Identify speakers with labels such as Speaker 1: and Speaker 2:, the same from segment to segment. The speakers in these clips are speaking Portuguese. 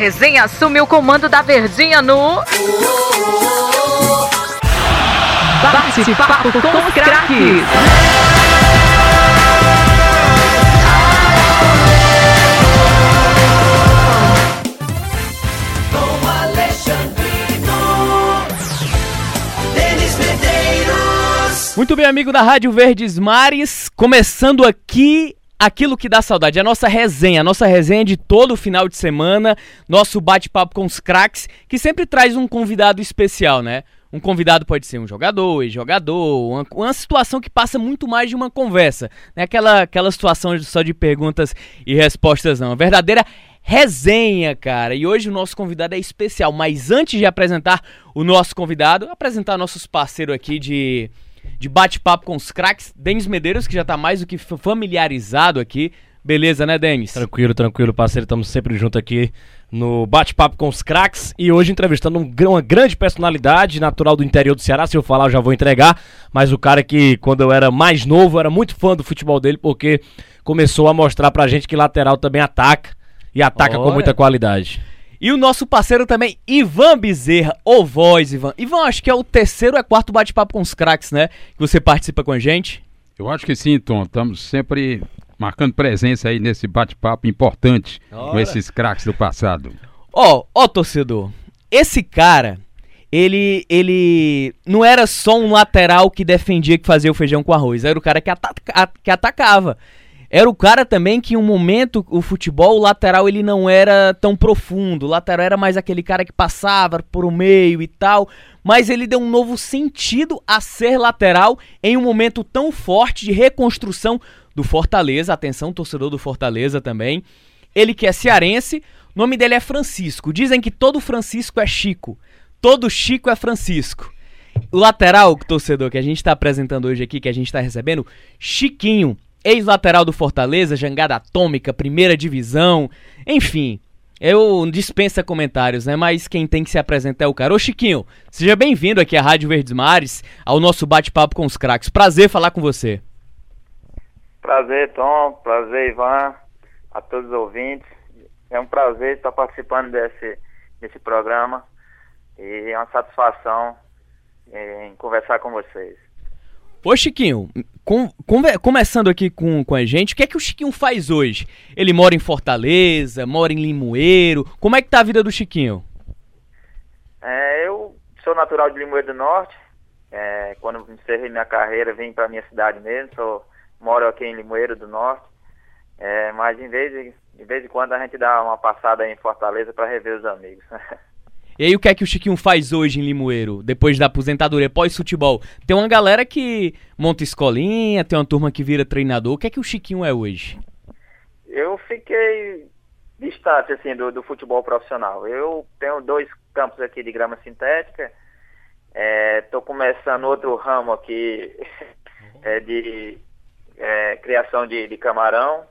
Speaker 1: resenha assume o comando da Verdinha no. Bate-papo com os craques.
Speaker 2: Muito bem, amigo da Rádio Verdes Mares, começando aqui aquilo que dá saudade, a nossa resenha, a nossa resenha de todo final de semana, nosso bate-papo com os craques, que sempre traz um convidado especial, né? Um convidado pode ser um jogador, ex-jogador, uma, uma, situação que passa muito mais de uma conversa. Não é aquela, aquela situação só de perguntas e respostas, não. A verdadeira resenha, cara. E hoje o nosso convidado é especial. Mas antes de apresentar o nosso convidado, apresentar nossos parceiros aqui de de bate-papo com os craques. Denis Medeiros, que já tá mais do que familiarizado aqui. Beleza, né, Denis?
Speaker 3: Tranquilo, tranquilo, parceiro. Estamos sempre junto aqui no bate-papo com os craques e hoje entrevistando um, uma grande personalidade natural do interior do Ceará. Se eu falar, eu já vou entregar. Mas o cara que, quando eu era mais novo, era muito fã do futebol dele porque começou a mostrar pra gente que lateral também ataca e ataca Olha. com muita qualidade.
Speaker 2: E o nosso parceiro também, Ivan Bezerra, o Voz, Ivan. Ivan, acho que é o terceiro ou é quarto bate-papo com os craques, né? Que você participa com a gente.
Speaker 4: Eu acho que sim, Tom. Estamos sempre marcando presença aí nesse bate-papo importante Ora. com esses craques do passado.
Speaker 2: Ó, oh, ó, oh, torcedor. Esse cara, ele, ele não era só um lateral que defendia que fazia o feijão com arroz. Era o cara que, ataca, que atacava. Era o cara também que em um momento o futebol o lateral ele não era tão profundo. O lateral era mais aquele cara que passava por o meio e tal, mas ele deu um novo sentido a ser lateral em um momento tão forte de reconstrução do Fortaleza. Atenção, torcedor do Fortaleza também. Ele que é cearense, nome dele é Francisco. Dizem que todo Francisco é Chico. Todo Chico é Francisco. O lateral, torcedor, que a gente está apresentando hoje aqui, que a gente está recebendo, Chiquinho ex-lateral do Fortaleza, jangada atômica, primeira divisão, enfim. Eu dispensa comentários, né? Mas quem tem que se apresentar é o cara. Ô Chiquinho, seja bem-vindo aqui à Rádio Verdes Mares, ao nosso bate-papo com os craques. Prazer falar com você.
Speaker 5: Prazer, Tom. Prazer, Ivan. A todos os ouvintes. É um prazer estar participando desse, desse programa. E é uma satisfação eh, em conversar com vocês.
Speaker 2: Ô Chiquinho, com, com, começando aqui com, com a gente, o que é que o Chiquinho faz hoje? Ele mora em Fortaleza, mora em Limoeiro, como é que tá a vida do Chiquinho?
Speaker 5: É, eu sou natural de Limoeiro do Norte, é, quando encerrei minha carreira vim para minha cidade mesmo, sou, moro aqui em Limoeiro do Norte, é, mas em vez, de, de vez em quando a gente dá uma passada em Fortaleza para rever os amigos.
Speaker 2: E aí o que é que o Chiquinho faz hoje em Limoeiro, depois da aposentadoria, pós-futebol? Tem uma galera que monta escolinha, tem uma turma que vira treinador. O que é que o Chiquinho é hoje?
Speaker 5: Eu fiquei distante assim do, do futebol profissional. Eu tenho dois campos aqui de grama sintética. Estou é, começando outro ramo aqui é, de é, criação de, de camarão.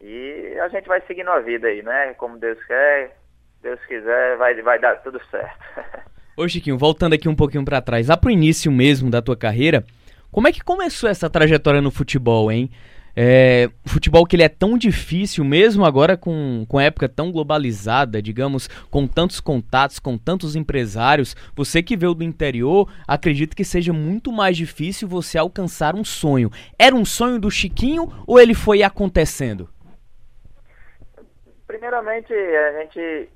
Speaker 5: E a gente vai seguindo a vida aí, né? Como Deus quer, Deus quiser, vai, vai dar tudo certo.
Speaker 2: Ô Chiquinho, voltando aqui um pouquinho para trás, lá pro início mesmo da tua carreira, como é que começou essa trajetória no futebol, hein? É, futebol que ele é tão difícil, mesmo agora com, com a época tão globalizada, digamos, com tantos contatos, com tantos empresários, você que veio do interior, acredito que seja muito mais difícil você alcançar um sonho. Era um sonho do Chiquinho ou ele foi acontecendo?
Speaker 5: Primeiramente, a gente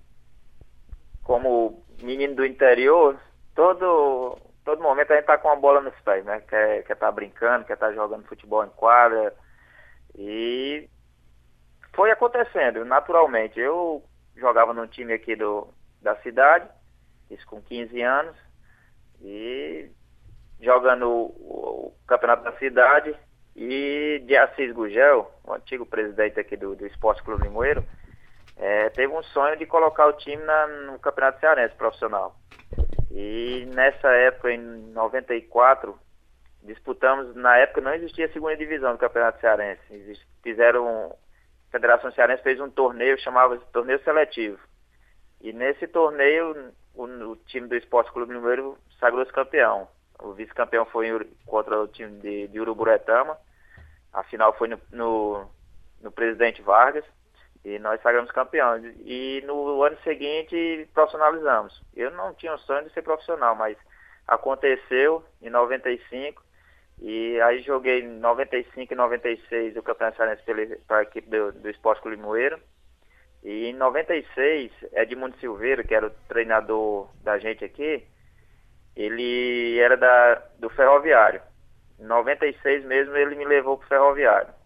Speaker 5: como menino do interior, todo, todo momento a gente tá com a bola nos pés, né? Quer, quer tá brincando, quer tá jogando futebol em quadra. E foi acontecendo, naturalmente. Eu jogava num time aqui do, da cidade, isso com 15 anos, e jogando o, o campeonato da cidade, e de Assis Gugel, o antigo presidente aqui do, do Esporte Clube Limoeiro, é, teve um sonho de colocar o time na, no Campeonato Cearense profissional. E nessa época, em 94, disputamos, na época não existia a segunda divisão do Campeonato Cearense. Fizeram, a Federação Cearense fez um torneio, chamava-se Torneio Seletivo. E nesse torneio, o, o time do Esporte Clube Número sagrou-se campeão. O vice-campeão foi contra o time de, de Uruburetama. A final foi no, no, no Presidente Vargas. E nós sagramos campeão. E no ano seguinte profissionalizamos. Eu não tinha o sonho de ser profissional, mas aconteceu em 95. E aí joguei em 95 e 96 o Campeonato Cearense para a equipe do, do Esporte Limoeiro. E em 96, Edmundo Silveira, que era o treinador da gente aqui, ele era da, do Ferroviário. Em 96 mesmo ele me levou para o Ferroviário.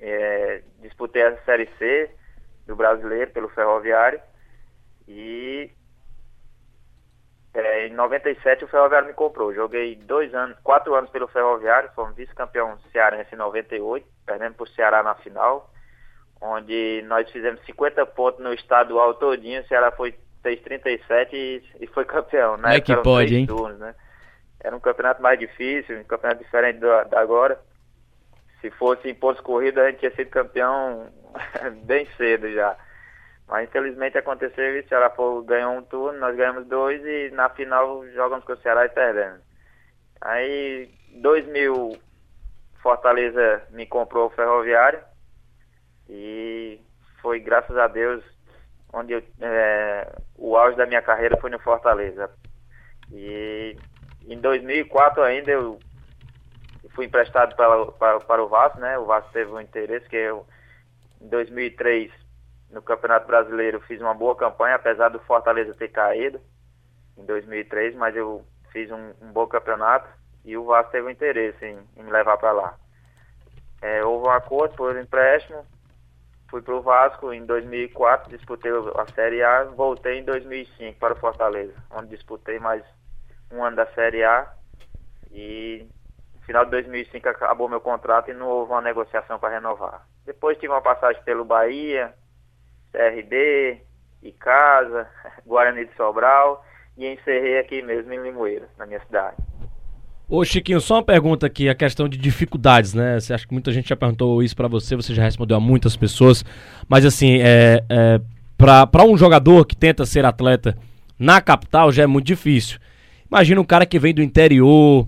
Speaker 5: É, disputei a Série C do Brasileiro pelo Ferroviário e é, em 97 o Ferroviário me comprou. Joguei dois anos, quatro anos pelo Ferroviário, fomos vice-campeão cearense em 98, perdendo para o Ceará na final onde nós fizemos 50 pontos no estadual todinho, o Ceará foi, fez 37 e, e foi campeão.
Speaker 2: Né? É que pode, hein?
Speaker 5: Turnos, né? Era um campeonato mais difícil, um campeonato diferente do, da agora. Se fosse em pontos corridos, a gente tinha sido campeão bem cedo já. Mas infelizmente aconteceu isso, o Ceará ganhou um turno, nós ganhamos dois e na final jogamos com o Ceará e perdemos. Aí, 2000, Fortaleza me comprou o Ferroviário e foi, graças a Deus, onde eu, é, o auge da minha carreira foi no Fortaleza. E em 2004 ainda eu fui emprestado para, para, para o Vasco, né? O Vasco teve um interesse que eu, em 2003, no Campeonato Brasileiro, fiz uma boa campanha, apesar do Fortaleza ter caído em 2003, mas eu fiz um, um bom campeonato e o Vasco teve um interesse em, em me levar para lá. É, houve um acordo por empréstimo Fui para o Vasco em 2004, disputei a Série A, voltei em 2005 para o Fortaleza, onde disputei mais um ano da Série A e final de 2005 acabou meu contrato e não houve uma negociação para renovar. Depois tive uma passagem pelo Bahia, CRB, Icasa, Guarani de Sobral e encerrei aqui mesmo em Limoeiro, na minha cidade.
Speaker 3: Ô Chiquinho, só uma pergunta aqui, a questão de dificuldades, né? Você acha que muita gente já perguntou isso para você, você já respondeu a muitas pessoas, mas assim, é, é para um jogador que tenta ser atleta na capital já é muito difícil. Imagina um cara que vem do interior,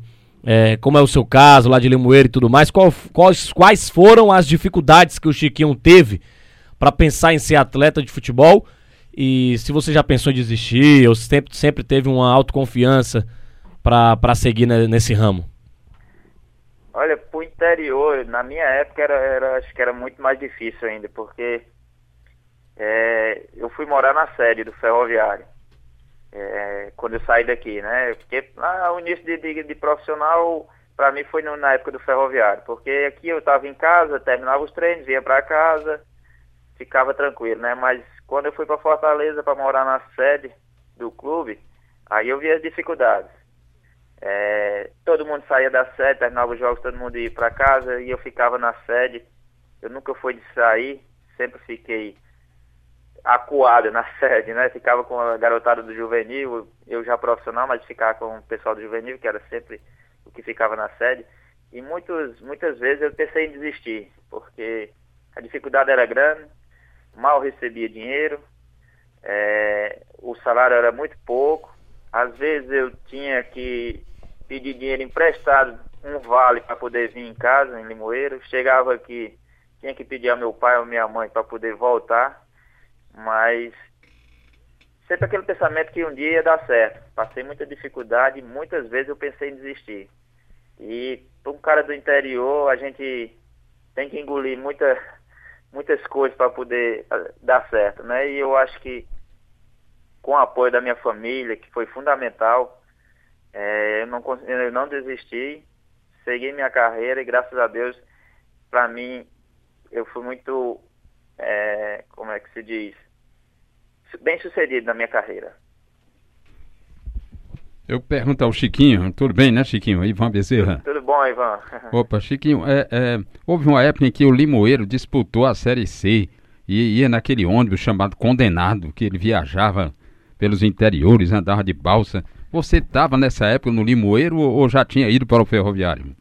Speaker 3: é, como é o seu caso, lá de Limoeiro e tudo mais, qual, quais, quais foram as dificuldades que o Chiquinho teve para pensar em ser atleta de futebol? E se você já pensou em desistir, ou sempre, sempre teve uma autoconfiança para seguir nesse ramo?
Speaker 5: Olha, pro interior, na minha época era, era, acho que era muito mais difícil ainda, porque é, eu fui morar na sede do ferroviário. É, quando eu saí daqui, né? Porque o início de, de, de profissional para mim foi no, na época do ferroviário, porque aqui eu estava em casa, terminava os treinos, vinha para casa, ficava tranquilo, né? Mas quando eu fui para Fortaleza para morar na sede do clube, aí eu vi as dificuldades. É, todo mundo saía da sede, terminava os jogos, todo mundo ia para casa e eu ficava na sede. Eu nunca fui de sair, sempre fiquei acuado na sede, né? Ficava com a garotada do juvenil, eu já profissional, mas ficava com o pessoal do juvenil, que era sempre o que ficava na sede. E muitos, muitas vezes eu pensei em desistir, porque a dificuldade era grande, mal recebia dinheiro, é, o salário era muito pouco, às vezes eu tinha que pedir dinheiro emprestado, um vale para poder vir em casa, em Limoeiro. Chegava aqui, tinha que pedir ao meu pai ou minha mãe para poder voltar. Mas sempre aquele pensamento que um dia ia dar certo. Passei muita dificuldade muitas vezes eu pensei em desistir. E para um cara do interior, a gente tem que engolir muita, muitas coisas para poder ah, dar certo, né? E eu acho que com o apoio da minha família, que foi fundamental. É, eu, não, eu não desisti, segui minha carreira e graças a Deus, para mim, eu fui muito, é, como é que se diz, bem sucedido na minha carreira.
Speaker 4: Eu pergunto ao Chiquinho, tudo bem, né, Chiquinho? Ivan Bezerra.
Speaker 5: Tudo bom, Ivan.
Speaker 4: Opa, Chiquinho, é, é, houve uma época em que o Limoeiro disputou a Série C e ia naquele ônibus chamado Condenado, que ele viajava pelos interiores, andava de balsa. Você estava nessa época no Limoeiro ou já tinha ido para o ferroviário?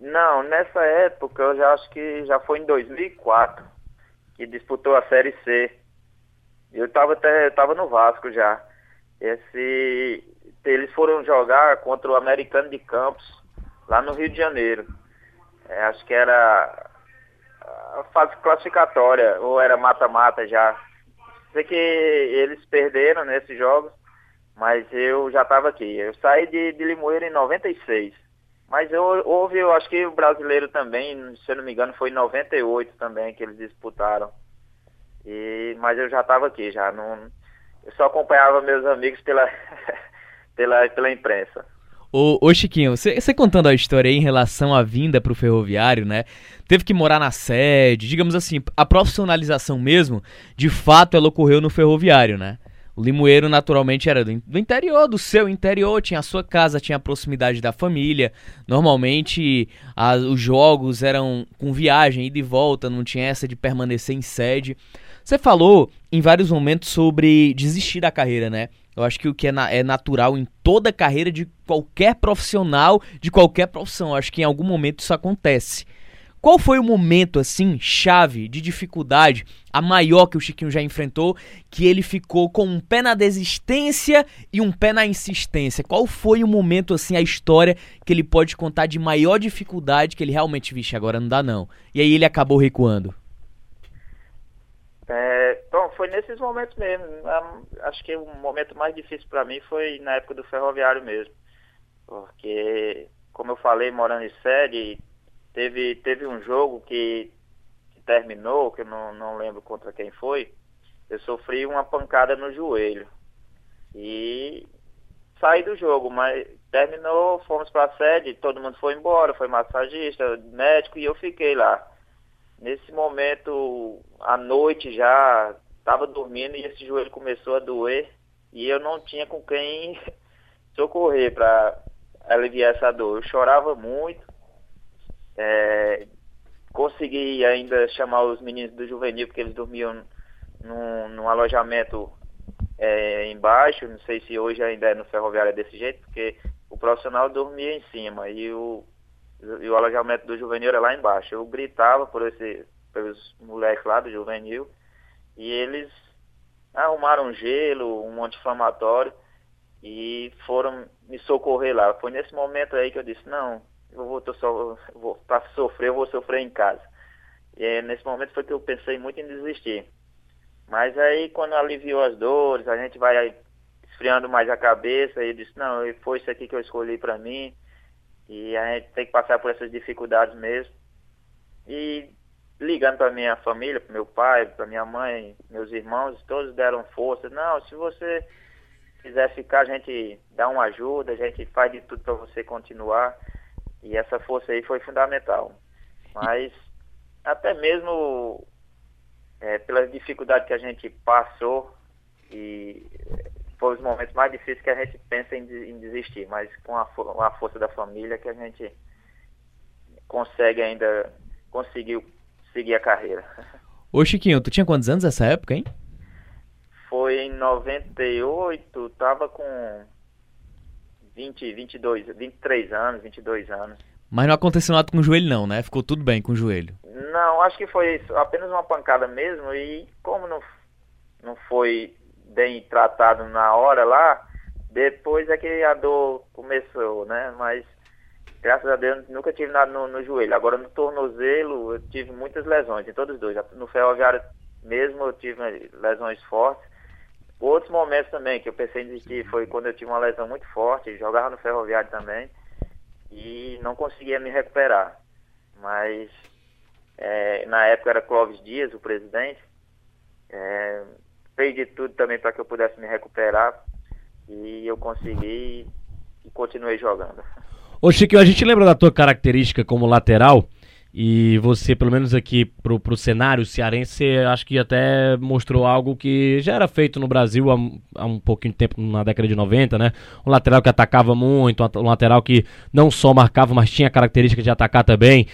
Speaker 5: Não, nessa época eu já acho que já foi em 2004 que disputou a Série C. Eu estava até tava no Vasco já. Esse eles foram jogar contra o Americano de Campos lá no Rio de Janeiro. É, acho que era a fase classificatória, ou era mata-mata já. Sei que eles perderam nesses jogos, mas eu já estava aqui. Eu saí de, de Limoeiro em 96. Mas eu, houve, eu acho que o brasileiro também, se eu não me engano, foi em 98 também que eles disputaram. E, mas eu já estava aqui, já não. Eu só acompanhava meus amigos pela, pela, pela imprensa.
Speaker 2: Ô, ô Chiquinho, você contando a história aí em relação à vinda pro ferroviário, né? Teve que morar na sede, digamos assim, a profissionalização mesmo, de fato ela ocorreu no ferroviário, né? O Limoeiro naturalmente era do, do interior, do seu interior, tinha a sua casa, tinha a proximidade da família. Normalmente a, os jogos eram com viagem, ida e volta, não tinha essa de permanecer em sede. Você falou em vários momentos sobre desistir da carreira, né? Eu acho que o que é, na, é natural em toda carreira de qualquer profissional, de qualquer profissão. Eu acho que em algum momento isso acontece. Qual foi o momento, assim, chave de dificuldade, a maior que o Chiquinho já enfrentou, que ele ficou com um pé na desistência e um pé na insistência? Qual foi o momento, assim, a história que ele pode contar de maior dificuldade que ele realmente, vixe, agora não dá não. E aí ele acabou recuando?
Speaker 5: É, bom, foi nesses momentos mesmo. Acho que o momento mais difícil para mim foi na época do ferroviário mesmo. Porque, como eu falei, morando em sede, Teve, teve um jogo que, que terminou, que eu não, não lembro contra quem foi. Eu sofri uma pancada no joelho. E saí do jogo, mas terminou, fomos para a sede, todo mundo foi embora, foi massagista, médico e eu fiquei lá. Nesse momento, à noite já, estava dormindo e esse joelho começou a doer e eu não tinha com quem socorrer para aliviar essa dor. Eu chorava muito é, consegui ainda chamar os meninos do juvenil, porque eles dormiam num, num alojamento é, embaixo. Não sei se hoje ainda é no ferroviário desse jeito, porque o profissional dormia em cima e o, e o alojamento do juvenil era lá embaixo. Eu gritava por esse, pelos moleques lá do juvenil e eles arrumaram gelo, um anti-inflamatório e foram me socorrer lá. Foi nesse momento aí que eu disse, não, eu vou, só, vou para sofrer, eu vou sofrer em casa. E é, nesse momento foi que eu pensei muito em desistir. Mas aí quando aliviou as dores, a gente vai esfriando mais a cabeça e disse, não, foi isso aqui que eu escolhi para mim. E a gente tem que passar por essas dificuldades mesmo. E ligando para minha família, para meu pai, para minha mãe, meus irmãos, todos deram força. Não, se você quiser ficar, a gente dá uma ajuda, a gente faz de tudo para você continuar. E essa força aí foi fundamental. Mas até mesmo é, pelas dificuldades que a gente passou e foi os momentos mais difíceis que a gente pensa em, em desistir, mas com a, a, força da família que a gente consegue ainda conseguiu seguir a carreira.
Speaker 2: Ô Chiquinho, tu tinha quantos anos nessa época, hein?
Speaker 5: Foi em 98, tava com 20, 22, 23 anos, 22 anos.
Speaker 2: Mas não aconteceu nada com o joelho não, né? Ficou tudo bem com o joelho.
Speaker 5: Não, acho que foi apenas uma pancada mesmo e como não, não foi bem tratado na hora lá, depois é que a dor começou, né? Mas graças a Deus nunca tive nada no, no joelho. Agora no tornozelo eu tive muitas lesões, em todos os dois. No ferroviário mesmo eu tive lesões fortes Outros momentos também que eu pensei em desistir foi quando eu tive uma lesão muito forte, jogava no ferroviário também e não conseguia me recuperar. Mas é, na época era Clóvis Dias, o presidente, é, fez de tudo também para que eu pudesse me recuperar e eu consegui e continuei jogando.
Speaker 3: Ô Chico, a gente lembra da tua característica como lateral e você, pelo menos aqui pro, pro cenário cearense, acho que até mostrou algo que já era feito no Brasil há, há, um pouquinho de tempo, na década de 90, né? Um lateral que atacava muito, um lateral que não só marcava, mas tinha a característica de atacar também.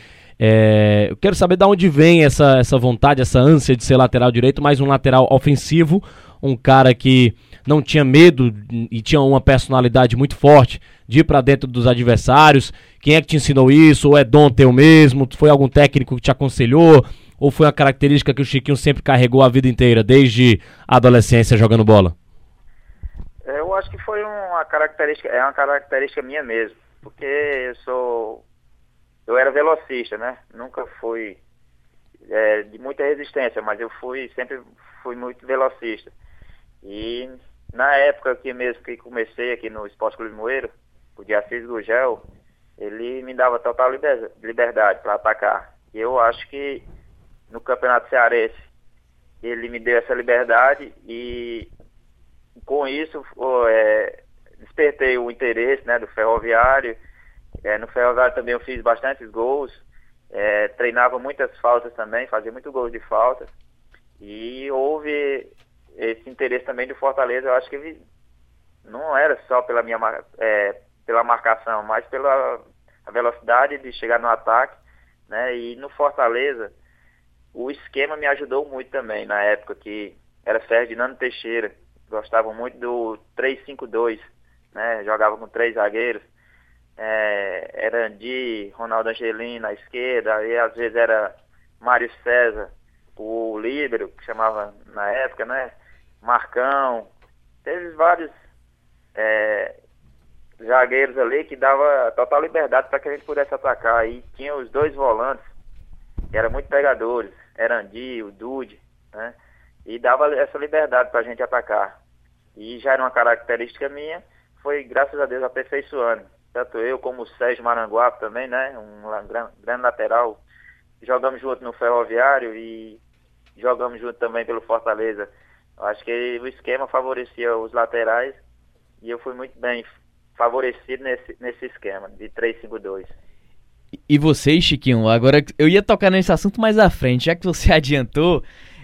Speaker 3: É, eu quero saber de onde vem essa, essa vontade, essa ânsia de ser lateral direito, mas um lateral ofensivo, um cara que não tinha medo e tinha uma personalidade muito forte de ir para dentro dos adversários. Quem é que te ensinou isso? Ou é dom teu mesmo? Foi algum técnico que te aconselhou? Ou foi uma característica que o Chiquinho sempre carregou a vida inteira, desde a adolescência jogando bola?
Speaker 5: Eu acho que foi uma característica, é uma característica minha mesmo, porque eu sou, eu era velocista, né? Nunca fui é, de muita resistência, mas eu fui sempre fui muito velocista. E na época que mesmo que comecei aqui no Esporte Clube Moeiro, o Diacis Gugel, ele me dava total liber, liberdade para atacar. E eu acho que no Campeonato Cearense ele me deu essa liberdade e com isso é, despertei o interesse né, do ferroviário. É, no ferroviário também eu fiz bastantes gols, é, treinava muitas faltas também, fazia muito gols de falta. E houve esse interesse também do Fortaleza, eu acho que não era só pela minha é, pela marcação, mas pela velocidade de chegar no ataque, né? E no Fortaleza, o esquema me ajudou muito também na época que era Ferdinando Teixeira, gostava muito do 3-5-2, né? Jogava com três zagueiros. É, era Andi, Ronaldo Angelino na esquerda, e às vezes era Mário César, o líbero, que chamava na época, né? Marcão. Teve vários é, zagueiros ali que dava total liberdade para que a gente pudesse atacar. E tinha os dois volantes, que eram muito pegadores, Erandi, o Dude, né? E dava essa liberdade para a gente atacar. E já era uma característica minha, foi graças a Deus aperfeiçoando. Tanto eu como o Sérgio Maranguape também, né? Um grande lateral. Jogamos junto no Ferroviário e jogamos junto também pelo Fortaleza. Acho que o esquema favorecia os laterais e eu fui muito bem favorecido nesse, nesse esquema de 3-5-2.
Speaker 2: E você, Chiquinho, agora eu ia tocar nesse assunto mais à frente, já que você adiantou,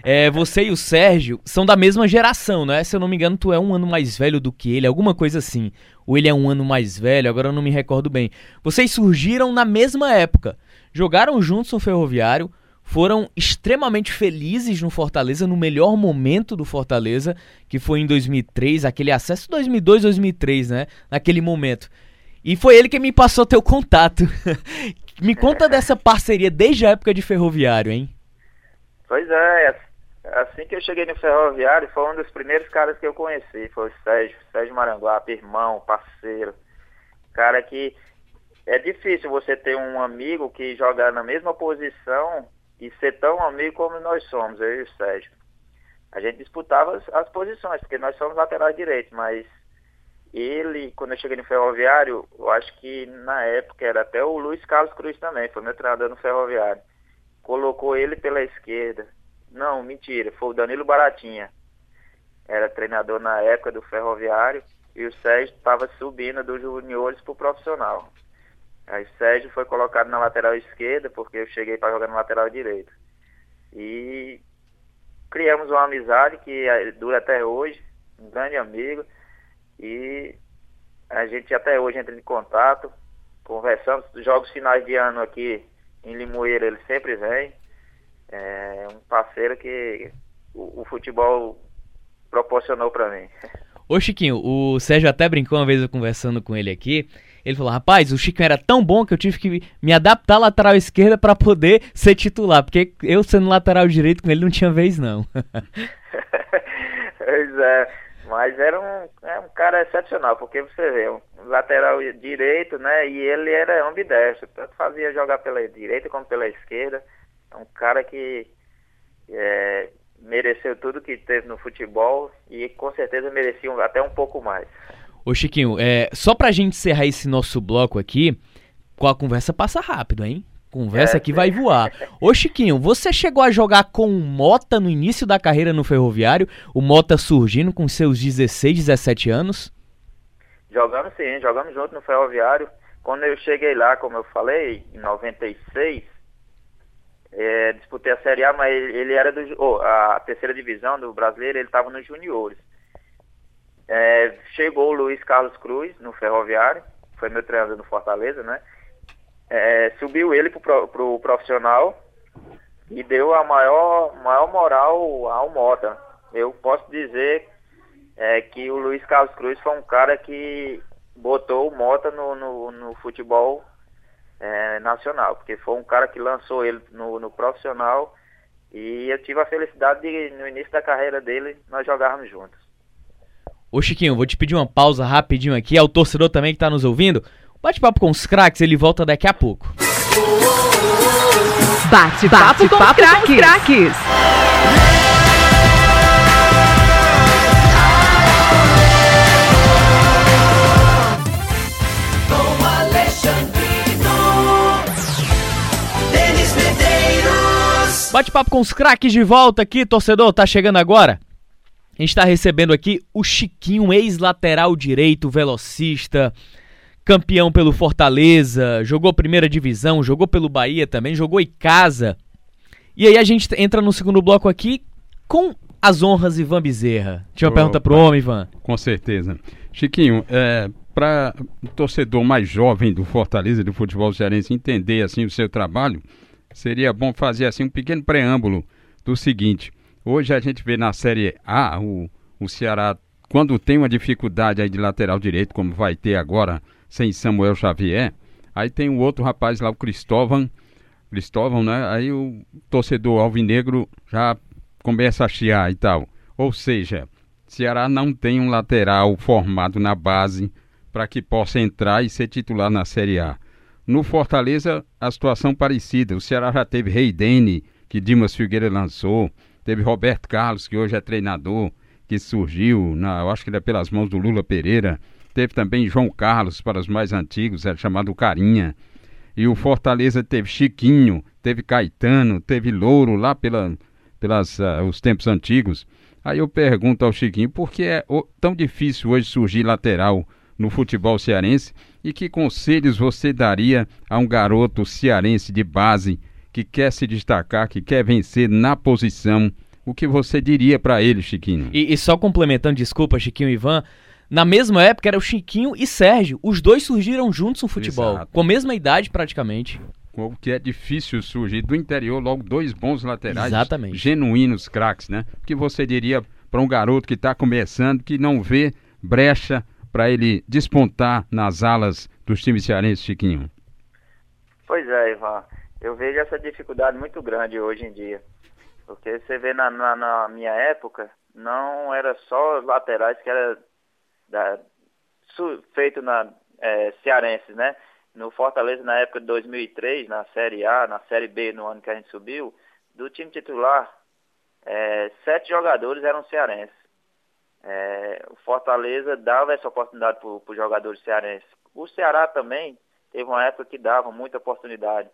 Speaker 2: é, você e o Sérgio são da mesma geração, não é? Se eu não me engano, tu é um ano mais velho do que ele, alguma coisa assim. Ou ele é um ano mais velho, agora eu não me recordo bem. Vocês surgiram na mesma época, jogaram juntos no Ferroviário, foram extremamente felizes no Fortaleza, no melhor momento do Fortaleza, que foi em 2003, aquele acesso 2002, 2003, né? Naquele momento. E foi ele que me passou teu contato. me conta dessa parceria desde a época de Ferroviário, hein?
Speaker 5: Pois é, assim que eu cheguei no Ferroviário, foi um dos primeiros caras que eu conheci, foi o Sérgio, Sérgio Maranguape, irmão, parceiro. Cara que é difícil você ter um amigo que joga na mesma posição e ser tão amigo como nós somos, eu e o Sérgio. A gente disputava as, as posições, porque nós somos laterais direitos, mas ele, quando eu cheguei no Ferroviário, eu acho que na época era até o Luiz Carlos Cruz também, foi meu treinador no Ferroviário. Colocou ele pela esquerda. Não, mentira, foi o Danilo Baratinha. Era treinador na época do Ferroviário e o Sérgio estava subindo dos juniores para o profissional. Aí Sérgio foi colocado na lateral esquerda, porque eu cheguei para jogar na lateral direita. E criamos uma amizade que eh, dura até hoje, um grande amigo. E a gente até hoje entra em contato, conversamos. Jogos finais de ano aqui em Limoeiro ele sempre vem. É um parceiro que o, o futebol proporcionou para mim.
Speaker 2: Ô Chiquinho, o Sérgio até brincou uma vez eu conversando com ele aqui. Ele falou: rapaz, o Chico era tão bom que eu tive que me adaptar à lateral esquerda para poder ser titular, porque eu sendo lateral direito com ele não tinha vez, não.
Speaker 5: pois é, mas era um, é um cara excepcional, porque você vê, um lateral direito, né? E ele era ambidestro, tanto fazia jogar pela direita como pela esquerda. Um cara que é, mereceu tudo que teve no futebol e com certeza merecia até um pouco mais.
Speaker 2: Ô Chiquinho, é, só pra gente encerrar esse nosso bloco aqui, com a conversa passa rápido, hein? Conversa é, que vai voar. Ô Chiquinho, você chegou a jogar com o Mota no início da carreira no Ferroviário? O Mota surgindo com seus 16, 17 anos?
Speaker 5: Jogamos sim, jogamos junto no Ferroviário. Quando eu cheguei lá, como eu falei, em 96, é, disputei a Série A, mas ele, ele era do, oh, a terceira divisão do brasileiro, ele estava nos juniores. É, chegou o Luiz Carlos Cruz no Ferroviário, foi meu treinador no Fortaleza, né? É, subiu ele pro, pro profissional e deu a maior, maior moral ao Mota. Eu posso dizer é, que o Luiz Carlos Cruz foi um cara que botou o Mota no, no, no futebol é, nacional, porque foi um cara que lançou ele no, no profissional e eu tive a felicidade de, no início da carreira dele, nós jogarmos juntos.
Speaker 2: Ô Chiquinho, vou te pedir uma pausa rapidinho aqui, ao torcedor também que tá nos ouvindo. Bate-papo com os craques, ele volta daqui a pouco.
Speaker 1: Bate papo com craques.
Speaker 2: Bate-papo com os craques de volta aqui, torcedor, tá chegando agora? A gente tá recebendo aqui o Chiquinho, ex-lateral direito, velocista, campeão pelo Fortaleza, jogou primeira divisão, jogou pelo Bahia também, jogou em casa. E aí a gente entra no segundo bloco aqui com as honras Ivan Bezerra. Tinha uma
Speaker 4: Opa.
Speaker 2: pergunta pro homem, Ivan.
Speaker 4: Com certeza. Chiquinho, é, para o torcedor mais jovem do Fortaleza, do futebol cearense, entender assim o seu trabalho, seria bom fazer assim um pequeno preâmbulo do seguinte. Hoje a gente vê na Série A o, o Ceará, quando tem uma dificuldade aí de lateral direito, como vai ter agora, sem Samuel Xavier, aí tem o outro rapaz lá, o Cristóvão, Cristóvão, né? Aí o torcedor alvinegro já começa a chiar e tal. Ou seja, Ceará não tem um lateral formado na base para que possa entrar e ser titular na Série A. No Fortaleza, a situação parecida. O Ceará já teve Reidene, que Dimas Figueira lançou, teve Roberto Carlos, que hoje é treinador, que surgiu, na, eu acho que ele é pelas mãos do Lula Pereira. Teve também João Carlos, para os mais antigos, era chamado Carinha. E o Fortaleza teve Chiquinho, teve Caetano, teve Louro lá pela, pelas, ah, os tempos antigos. Aí eu pergunto ao Chiquinho, por que é tão difícil hoje surgir lateral no futebol cearense? E que conselhos você daria a um garoto cearense de base que quer se destacar, que quer vencer na posição? O que você diria para ele, Chiquinho?
Speaker 2: E, e só complementando, desculpa, Chiquinho e Ivan. Na mesma época era o Chiquinho e Sérgio. Os dois surgiram juntos no futebol.
Speaker 4: Exato.
Speaker 2: Com a mesma idade, praticamente.
Speaker 4: O que é difícil surgir do interior logo dois bons laterais,
Speaker 2: Exatamente.
Speaker 4: genuínos craques, né? O que você diria para um garoto que está começando, que não vê brecha para ele despontar nas alas dos times cearenses, Chiquinho?
Speaker 5: Pois é, Ivan. Eu vejo essa dificuldade muito grande hoje em dia. Porque você vê na, na, na minha época, não era só laterais que era da, su- feito na é, cearenses, né? No Fortaleza, na época de 2003, na Série A, na Série B, no ano que a gente subiu, do time titular, é, sete jogadores eram cearenses. É, o Fortaleza dava essa oportunidade para os jogadores cearenses. O Ceará também teve uma época que dava muita oportunidade,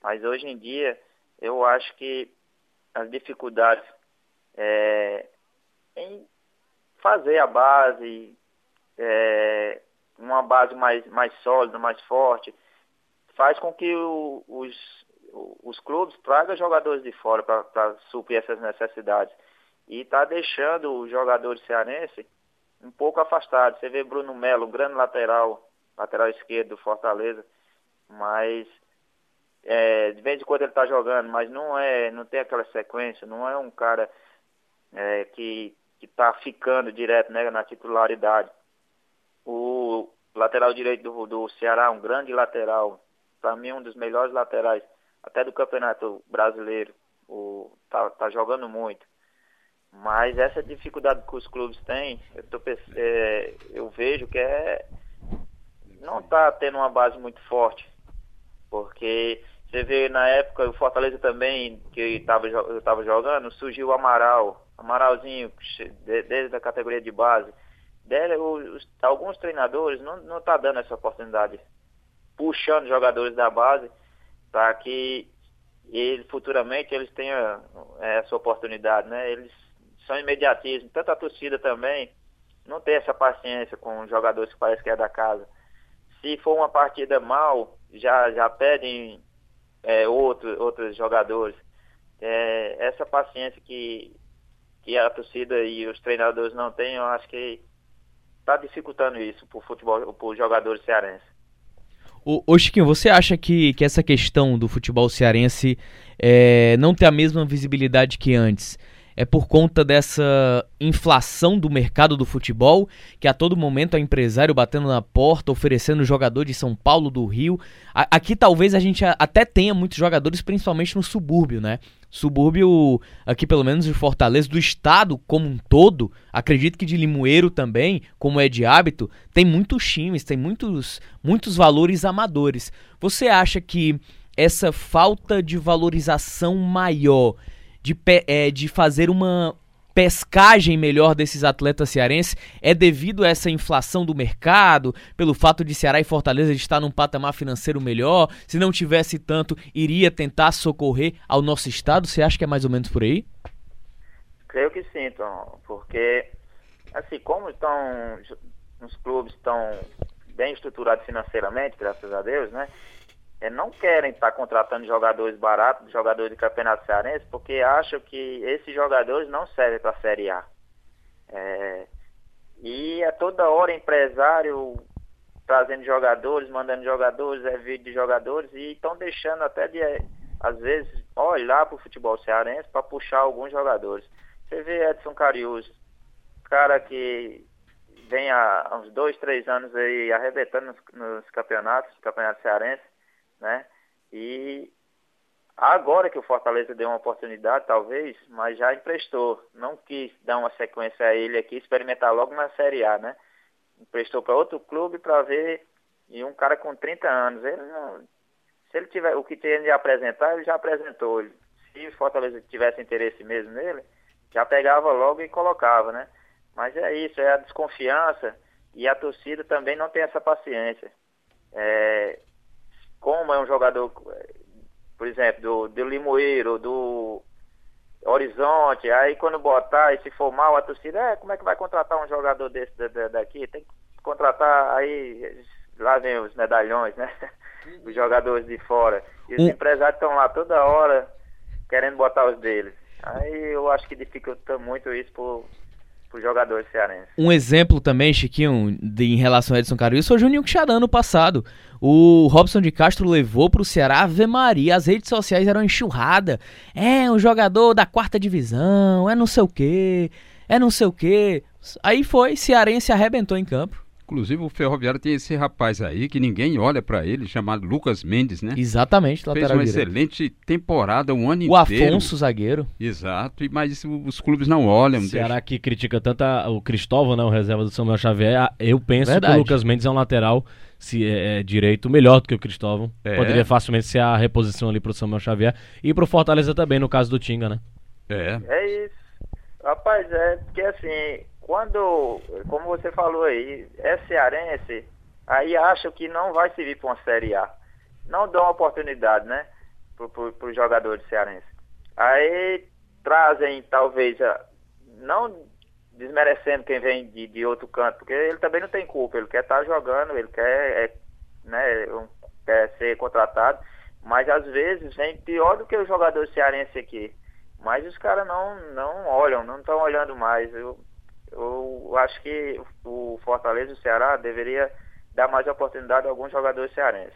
Speaker 5: mas hoje em dia eu acho que as dificuldades é, em fazer a base, é, uma base mais, mais sólida, mais forte, faz com que o- os, os clubes tragam jogadores de fora para suprir essas necessidades. E está deixando os jogadores cearenses um pouco afastados. Você vê Bruno Melo, grande lateral, lateral esquerdo do Fortaleza, mas é, de vez em quando ele está jogando, mas não é, não tem aquela sequência, não é um cara é, que que está ficando direto né, na titularidade. O lateral direito do, do Ceará, um grande lateral, para mim um dos melhores laterais, até do Campeonato Brasileiro. O, tá, tá jogando muito. Mas essa dificuldade que os clubes têm, eu, tô, é, eu vejo que é não está tendo uma base muito forte. Porque você vê na época o Fortaleza também, que eu estava jogando, surgiu o Amaral, Amaralzinho, desde a categoria de base. Dele, os- alguns treinadores não não tá dando essa oportunidade, puxando jogadores da base para que ele futuramente eles tenham eh, essa oportunidade, né? Eles são imediatismo, tanto a torcida também não tem essa paciência com os jogadores que parece que é da casa. Se for uma partida mal, já já pedem é, outro, outros jogadores. É, essa paciência que, que a torcida e os treinadores não têm, eu acho que está dificultando isso para o futebol, para os jogadores cearenses.
Speaker 2: Ô, ô Chiquinho, você acha que, que essa questão do futebol cearense é, não ter a mesma visibilidade que antes é por conta dessa inflação do mercado do futebol, que a todo momento é empresário batendo na porta, oferecendo jogador de São Paulo, do Rio. A- aqui talvez a gente até tenha muitos jogadores, principalmente no subúrbio, né? Subúrbio, aqui pelo menos de Fortaleza, do estado como um todo, acredito que de Limoeiro também, como é de hábito, tem muitos times, tem muitos, muitos valores amadores. Você acha que essa falta de valorização maior, de, é, de fazer uma pescagem melhor desses atletas cearenses é devido a essa inflação do mercado, pelo fato de Ceará e Fortaleza estar num patamar financeiro melhor, se não tivesse tanto, iria tentar socorrer ao nosso estado? Você acha que é mais ou menos por aí?
Speaker 5: Creio que sim, Tom, porque assim, como estão os clubes estão bem estruturados financeiramente, graças a Deus, né? É, não querem estar contratando jogadores baratos, jogadores de campeonato cearense, porque acham que esses jogadores não servem para a Série A. É, e é toda hora empresário trazendo jogadores, mandando jogadores, é vídeo de jogadores, e estão deixando até de, às vezes, olhar para o futebol cearense para puxar alguns jogadores. Você vê Edson Carius, cara que vem há uns dois, três anos aí arrebentando nos, nos campeonatos, campeonato cearense, né? E agora que o Fortaleza deu uma oportunidade, talvez, mas já emprestou. Não quis dar uma sequência a ele aqui, experimentar logo na Série A, né? Emprestou para outro clube para ver. E um cara com 30 anos, ele não, se ele tiver o que tem de apresentar, ele já apresentou. Se o Fortaleza tivesse interesse mesmo nele, já pegava logo e colocava, né? Mas é isso, é a desconfiança e a torcida também não tem essa paciência. É, como é um jogador, por exemplo, do, do Limoeiro, do Horizonte, aí quando botar e se for mal, a torcida, é, como é que vai contratar um jogador desse da- da- daqui? Tem que contratar aí, lá vem os medalhões, né? Os jogadores de fora. E os empresários estão lá toda hora querendo botar os deles. Aí eu acho que dificulta muito isso
Speaker 2: Um exemplo também, Chiquinho, de, em relação a Edson Caruso, foi o Juninho Quixadá no passado. O Robson de Castro levou pro Ceará Ave Maria, as redes sociais eram enxurrada. É um jogador da quarta divisão, é não sei o quê, é não sei o quê. Aí foi, Cearense arrebentou em campo.
Speaker 4: Inclusive o Ferroviário tem esse rapaz aí que ninguém olha pra ele, chamado Lucas Mendes, né?
Speaker 2: Exatamente,
Speaker 4: Fez
Speaker 2: lateral
Speaker 4: uma
Speaker 2: direito.
Speaker 4: excelente temporada, um ano
Speaker 2: O
Speaker 4: inteiro.
Speaker 2: Afonso, zagueiro.
Speaker 4: Exato, e mas o- os clubes não olham.
Speaker 3: O Ceará que critica tanto a- o Cristóvão, né, o reserva do Samuel Xavier, eu penso
Speaker 2: Verdade.
Speaker 3: que o Lucas Mendes é um lateral se é, é direito melhor do que o Cristóvão.
Speaker 4: É.
Speaker 3: Poderia facilmente ser a reposição ali pro Samuel Xavier e pro Fortaleza também, no caso do Tinga, né?
Speaker 4: É,
Speaker 5: É isso. Rapaz, é porque assim, quando, como você falou aí, é cearense, aí acham que não vai servir para uma Série A. Não dão oportunidade, né? Para os jogadores cearenses. Aí trazem, talvez, não desmerecendo quem vem de, de outro canto, porque ele também não tem culpa, ele quer estar jogando, ele quer, é, né, quer ser contratado, mas às vezes vem pior do que o jogador cearense aqui. Mas os caras não, não olham, não estão olhando mais. Eu, eu acho que o Fortaleza e o Ceará deveria dar mais oportunidade a alguns jogadores cearenses.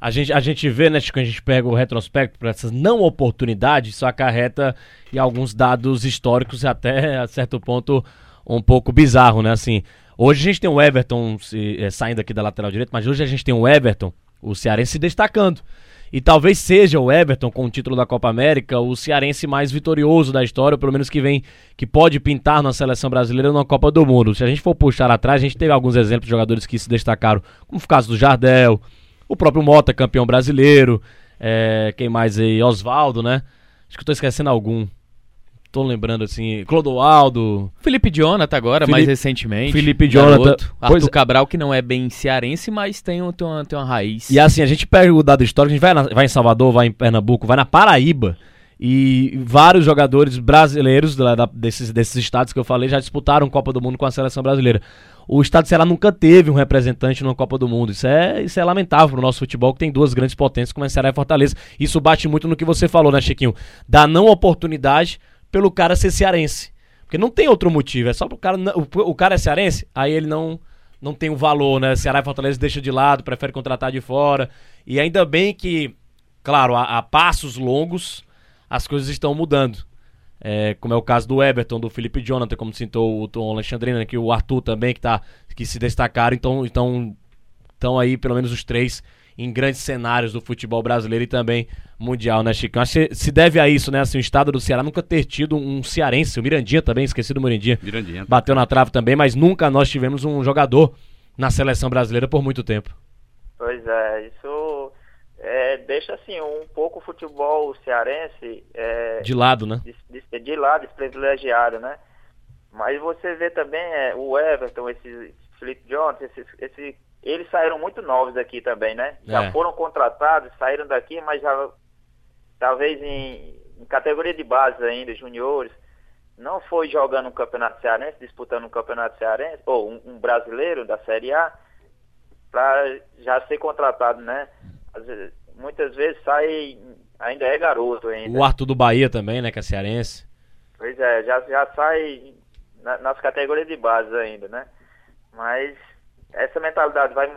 Speaker 3: A gente, a gente vê, né, Chico, a gente pega o retrospecto para essas não oportunidades, isso acarreta em alguns dados históricos e até, a certo ponto, um pouco bizarro, né? Assim, hoje a gente tem o Everton se, eh, saindo aqui da lateral direita, mas hoje a gente tem o Everton, o cearense, se destacando. E talvez seja o Everton, com o título da Copa América, o cearense mais vitorioso da história, ou pelo menos que vem, que pode pintar na seleção brasileira na Copa do Mundo. Se a gente for puxar atrás, a gente teve alguns exemplos de jogadores que se destacaram, como o caso do Jardel, o próprio Mota, campeão brasileiro. é, quem mais aí? Oswaldo, né? Acho que eu tô esquecendo algum. Tô lembrando assim. Clodoaldo.
Speaker 2: Felipe Jonathan agora,
Speaker 3: Felipe-
Speaker 2: mais recentemente.
Speaker 3: Felipe Jonathan,
Speaker 2: Garoto. Arthur
Speaker 3: é.
Speaker 2: Cabral, que não é bem cearense, mas tem, um- tem, uma, tem uma raiz.
Speaker 3: E assim, a gente pega o dado histórico, a gente vai, na- vai em Salvador, vai em Pernambuco, vai na Paraíba. E vários jogadores brasileiros lá da- desses, desses estados que eu falei já disputaram Copa do Mundo com a seleção brasileira. O estado de Ceará nunca teve um representante numa Copa do Mundo. Isso é, isso é lamentável no nosso futebol, que tem duas grandes potências, como é Ceará e Fortaleza. Isso bate muito no que você falou, né, Chiquinho? Da não oportunidade pelo cara ser cearense. Porque não tem outro motivo, é só pro cara. O, o cara é cearense, aí ele não, não tem o valor, né? Ceará e Fortaleza deixa de lado, prefere contratar de fora. E ainda bem que, claro, a, a passos longos as coisas estão mudando. É, como é o caso do Everton, do Felipe Jonathan, como citou o Tom Alexandrina, né, que o Arthur também, que, tá, que se destacaram, então estão aí, pelo menos os três, em grandes cenários do futebol brasileiro e também mundial, né, Chico? Acho que se deve a isso, né? Assim, o estado do Ceará nunca ter tido um cearense, o Mirandinha também, esqueci do Mirandinha,
Speaker 4: Mirandinha.
Speaker 3: bateu na trave também, mas nunca nós tivemos um jogador na seleção brasileira por muito tempo.
Speaker 5: Pois é, isso é, deixa assim um pouco o futebol cearense é,
Speaker 3: De lado, né?
Speaker 5: de, de, de lado, desprivilegiado, né? Mas você vê também é, o Everton, esse Felipe Jones, esses, esse, eles saíram muito novos aqui também, né? Já
Speaker 3: É.
Speaker 5: foram contratados, saíram daqui, mas já talvez em, em categoria de base ainda, juniores, não foi jogando um campeonato cearense, disputando um campeonato cearense, ou um, um brasileiro da Série A, para já ser contratado, né? Vezes- muitas vezes sai, ainda é garoto ainda.
Speaker 3: O Arthur do Bahia também, né? Que é cearense.
Speaker 5: Pois é, já, já sai na- nas categorias de base ainda, né? Mas essa mentalidade vai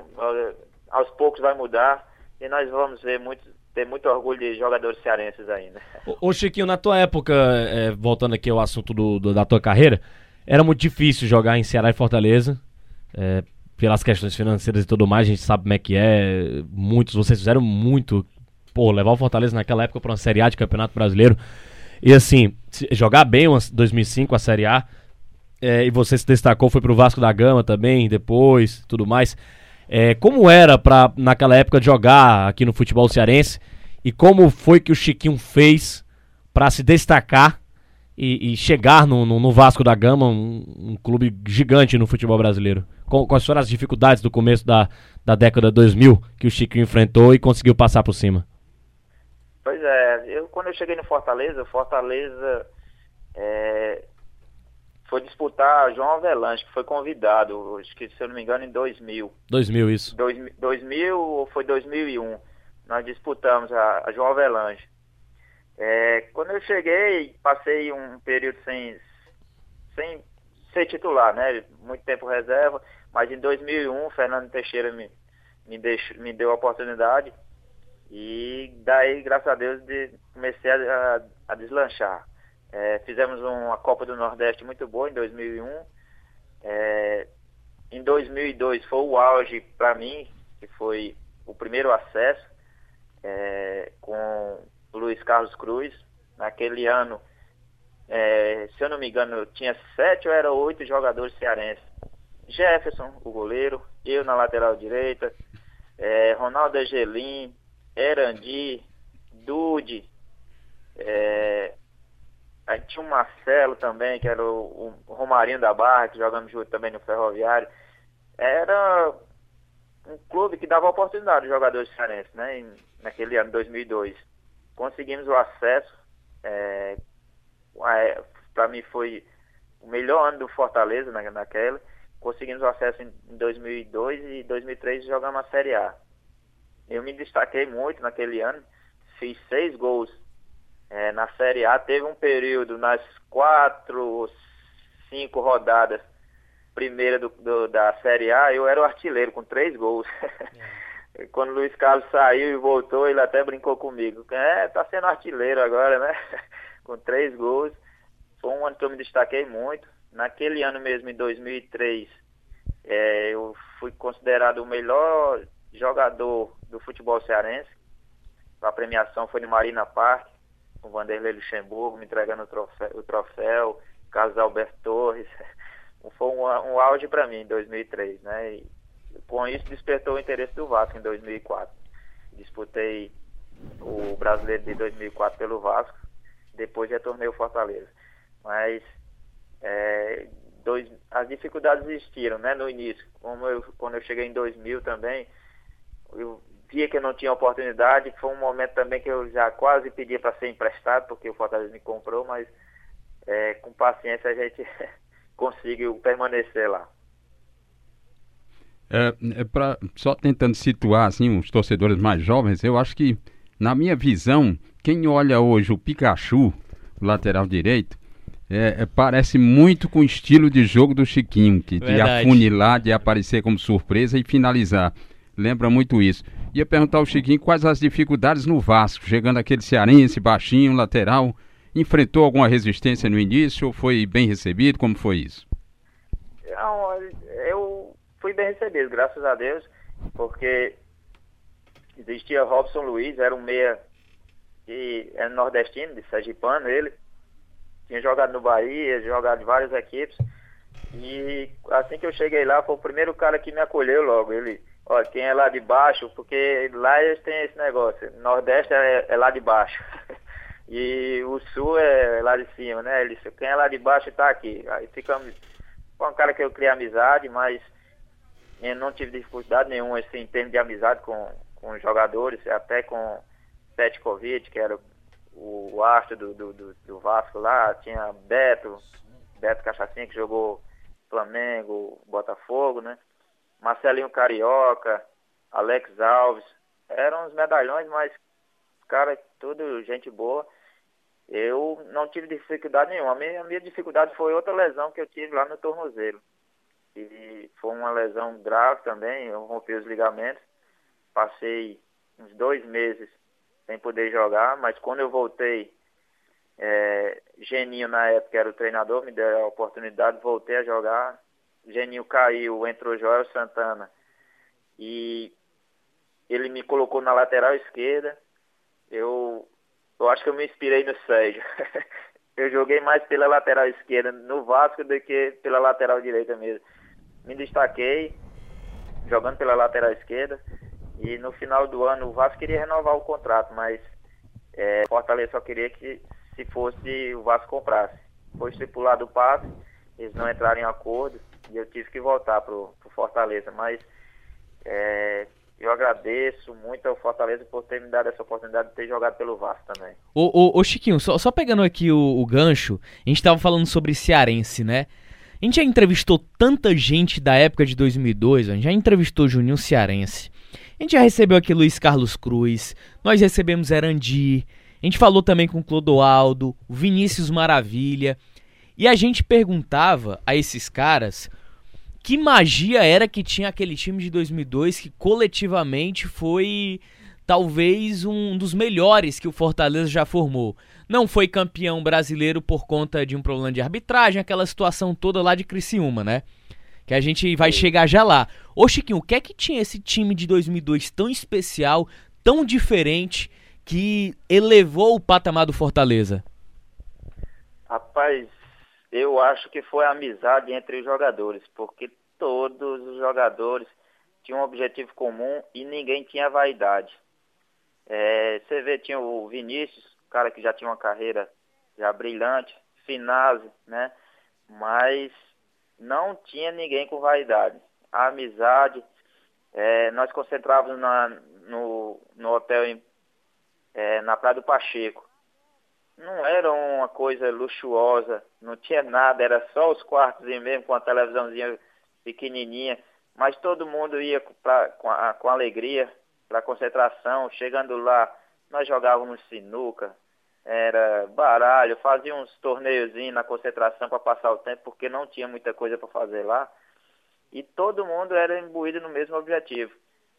Speaker 5: aos poucos vai mudar e nós vamos ver muito, ter muito orgulho de jogadores cearenses ainda.
Speaker 3: Ô, ô, Chiquinho, na tua época, é, voltando aqui ao assunto do, do- da tua carreira, era muito difícil jogar em Ceará e Fortaleza. é, pelas questões financeiras e tudo mais, a gente sabe como é que é. Muitos, vocês fizeram muito. Pô, levar o Fortaleza naquela época pra uma Série A de Campeonato Brasileiro. E assim, jogar bem uma 2005 a Série A. é, e você se destacou, foi pro Vasco da Gama também, depois, tudo mais. É, como era pra, naquela época, jogar aqui no futebol cearense? E como foi que o Chiquinho fez pra se destacar e, e chegar no, no- no Vasco da Gama, um, um clube gigante no futebol brasileiro? Qual- Quais foram as dificuldades do começo da, da década 2000 que o Chiquinho enfrentou e conseguiu passar por cima?
Speaker 5: Pois é, eu quando eu cheguei no Fortaleza, Fortaleza é, foi disputar João Avelanche, que foi convidado, acho que se eu não me engano em 2000.
Speaker 3: 2000 isso.
Speaker 5: 2000, 2000 ou foi 2001, nós disputamos a, a João Avelange. É, quando eu cheguei, passei um período sem, sem ser titular, né? Muito tempo reserva, mas em 2001, Fernando Teixeira me, me, deixou, me deu a oportunidade e daí, graças a Deus, de, comecei a, a, a deslanchar. É, fizemos uma Copa do Nordeste muito boa em 2001. É, em 2002 foi o auge para mim, que foi o primeiro acesso é, com Luiz Carlos Cruz. Naquele ano, é, se eu não me engano, tinha sete ou era oito jogadores cearenses. Jefferson, o goleiro, eu na lateral direita, é, Ronaldo Angelim, Erandi, Dude, é, aí tinha o Marcelo também, que era o, o Romarinho da Barra, que jogamos junto também no Ferroviário. Era um clube que dava oportunidade aos jogadores cearenses, né? em- naquele ano, 2002. Conseguimos o acesso. É, para mim foi o melhor ano do Fortaleza na, naquela. Conseguimos o acesso em 2002 e 2003 jogamos a Série A. Eu me destaquei muito naquele ano. Fiz seis gols é, na Série A. Teve um período nas quatro, cinco rodadas primeira do, do- da Série A, eu era o artilheiro com três gols. Quando o Luiz Carlos saiu e voltou, ele até brincou comigo. É, tá sendo artilheiro agora, né? com três gols. Foi um ano que eu me destaquei muito. Naquele ano mesmo, em 2003, é, eu fui considerado o melhor jogador do futebol cearense. A premiação foi no Marina Park, com Vanderlei Luxemburgo me entregando o troféu, o troféu Carlos Alberto Torres. Foi um, um auge para mim em 2003, né? E com isso despertou o interesse do Vasco em 2004. Disputei o Brasileiro de 2004 pelo Vasco, depois retornei ao Fortaleza. Mas é, dois, as dificuldades existiram, né? No início, como eu, quando eu cheguei em 2000 também, eu via que eu não tinha oportunidade. Foi um momento também que eu já quase pedia para ser emprestado, porque o Fortaleza me comprou, mas é, com paciência a gente conseguiu permanecer lá.
Speaker 4: É, é pra, só tentando situar assim os torcedores mais jovens, eu acho que, na minha visão, quem olha hoje o Pikachu, o lateral direito, é, é, parece muito com o estilo de jogo do Chiquinho, que de
Speaker 3: Verdade.
Speaker 4: afunilar, de aparecer como surpresa e finalizar. Lembra muito isso. Ia perguntar ao Chiquinho quais as dificuldades no Vasco, chegando aquele cearense, baixinho, lateral. Enfrentou alguma resistência no início ou foi bem recebido? Como foi isso?
Speaker 5: Não, eu fui bem recebido, graças a Deus, porque existia Robson Luiz, era um meia que é nordestino, de Sergipano, ele tinha jogado no Bahia, jogado em várias equipes, e assim que eu cheguei lá, foi o primeiro cara que me acolheu logo, ele Olha, quem é lá de baixo, porque lá eles têm esse negócio. Nordeste é, é lá de baixo. e o sul é lá de cima, né? Eles, quem é lá de baixo tá aqui. Aí fica com um cara que eu criei amizade, mas eu não tive dificuldade nenhuma assim, em termos de amizade com, com os jogadores, até com Petkovic, que era o, o astro do, do, do, do Vasco lá, tinha Beto, Beto Cachacinha, que jogou Flamengo, Botafogo, né? Marcelinho Carioca, Alex Alves, eram os medalhões, mas cara, tudo gente boa. Eu não tive dificuldade nenhuma. A minha, a minha dificuldade foi outra lesão que eu tive lá no tornozelo. E foi uma lesão grave também, eu rompi os ligamentos. Passei uns dois meses sem poder jogar, mas quando eu voltei, é, Geninho na época era o treinador, me deu a oportunidade, voltei a jogar. Geninho caiu, entrou Joel Santana e ele me colocou na lateral esquerda. Eu, eu acho que eu me inspirei no Sérgio. eu joguei mais pela lateral esquerda no Vasco do que pela lateral direita mesmo. Me destaquei jogando pela lateral esquerda e no final do ano o Vasco queria renovar o contrato, mas é, Fortaleza só queria que se fosse o Vasco comprasse. Foi estipulado o passe, eles não entraram em acordo e eu tive que voltar pro, pro Fortaleza, mas é, eu agradeço muito ao Fortaleza por ter me dado essa oportunidade de ter jogado pelo Vasco também.
Speaker 2: Ô, ô, ô Chiquinho, só, só, pegando aqui o, o, gancho, a gente tava falando sobre Cearense, né? A gente já entrevistou tanta gente da época de 2002, a gente já entrevistou Juninho Cearense, a gente já recebeu aqui Luiz Carlos Cruz, nós recebemos Erandi, a gente falou também com o Clodoaldo, o Vinícius Maravilha, e a gente perguntava a esses caras que magia era que tinha aquele time de 2002 que coletivamente foi talvez um dos melhores que o Fortaleza já formou. Não foi campeão brasileiro por conta de um problema de arbitragem, aquela situação toda lá de Criciúma, né? Que a gente vai chegar já lá. Ô Chiquinho, o que é que tinha esse time de 2002 tão especial, tão diferente, que elevou o patamar do Fortaleza?
Speaker 5: Rapaz, eu acho que foi a amizade entre os jogadores, porque todos os jogadores tinham um objetivo comum e ninguém tinha vaidade. É, você vê, tinha o Vinícius, cara que já tinha uma carreira já brilhante, Finazzi, né? Mas não tinha ninguém com vaidade. A amizade, é, nós concentrávamos na, no, no hotel em, é, na Praia do Pacheco não era uma coisa luxuosa, não tinha nada, era só os quartos mesmo com a televisãozinha pequenininha, mas todo mundo ia pra, com, a, com alegria para concentração, chegando lá, nós jogávamos sinuca, era baralho, fazia uns torneiozinhos na concentração para passar o tempo, porque não tinha muita coisa para fazer lá. E todo mundo era imbuído no mesmo objetivo.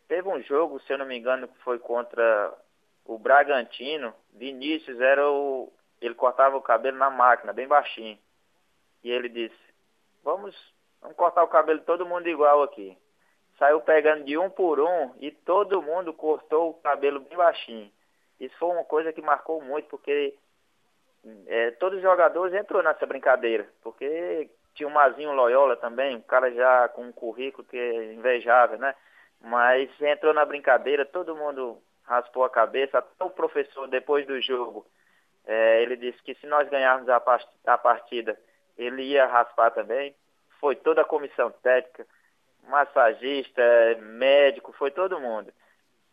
Speaker 5: Teve um jogo, se eu não me engano, que foi contra o Bragantino, Vinícius era o. Ele cortava o cabelo na máquina, bem baixinho. E ele disse, vamos, vamos cortar o cabelo todo mundo igual aqui. Saiu pegando de um por um e todo mundo cortou o cabelo bem baixinho. Isso foi uma coisa que marcou muito, porque é, todos os jogadores entrou nessa brincadeira, porque tinha o Mazinho Loyola também, um cara já com um currículo que é invejável, né? Mas entrou na brincadeira, todo mundo raspou a cabeça. Até o professor, depois do jogo, é, ele disse que se nós ganharmos a, partida, ele ia raspar também. Foi toda a comissão técnica, massagista, médico, foi todo mundo.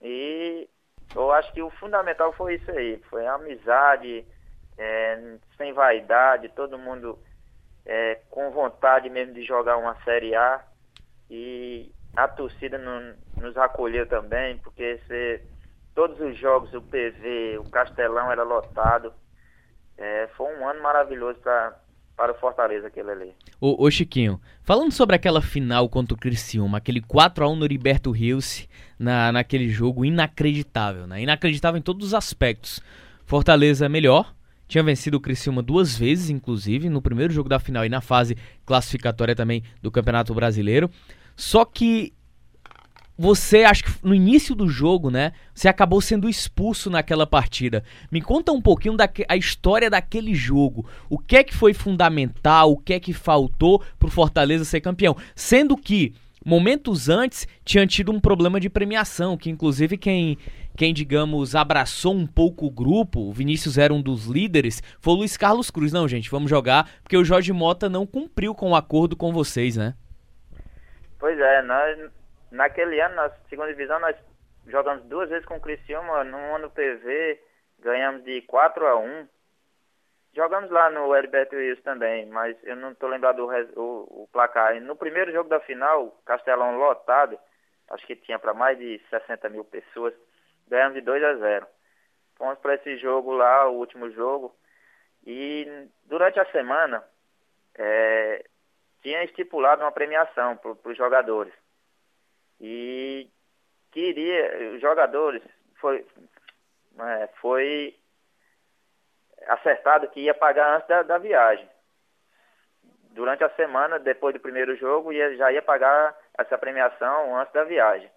Speaker 5: E eu acho que o fundamental foi isso aí, foi a amizade, é, sem vaidade, todo mundo é, com vontade mesmo de jogar uma Série A. E a torcida nos acolheu também, porque você todos os jogos, o PV, o Castelão era lotado. É, foi um ano maravilhoso pra, para o Fortaleza aquele ali.
Speaker 2: Ô, ô, Chiquinho, falando sobre aquela final contra o Criciúma, aquele 4x1 no Heriberto Rios na, naquele jogo inacreditável, né? Inacreditável em todos os aspectos. Fortaleza melhor, tinha vencido o Criciúma duas vezes, inclusive, no primeiro jogo da final e na fase classificatória também do Campeonato Brasileiro. Só que você, acho que no início do jogo, né? Você acabou sendo expulso naquela partida. Me conta um pouquinho da a história daquele jogo. O que é que foi fundamental? O que é que faltou pro Fortaleza ser campeão? Sendo que momentos antes tinha tido um problema de premiação, que inclusive quem, quem digamos, abraçou um pouco o grupo, o Vinícius era um dos líderes, foi o Luiz Carlos Cruz. Não, gente, vamos jogar, porque o Jorge Mota não cumpriu com o acordo com vocês, né?
Speaker 5: Pois é, nós, naquele ano, na segunda divisão, nós jogamos duas vezes com o Criciúma, num ano PV, ganhamos de 4 a 1 Jogamos lá no Heriberto Wilson também, mas eu não estou lembrado o, o placar. No primeiro jogo da final, Castelão lotado, acho que tinha para mais de 60 mil pessoas, ganhamos de 2 a 0. Fomos para esse jogo lá, o último jogo, e durante a semana é, tinha estipulado uma premiação para os jogadores. E queria, os jogadores, foi, é, foi acertado que ia pagar antes da, da viagem. Durante a semana, depois do primeiro jogo, ia, já ia pagar essa premiação antes da viagem.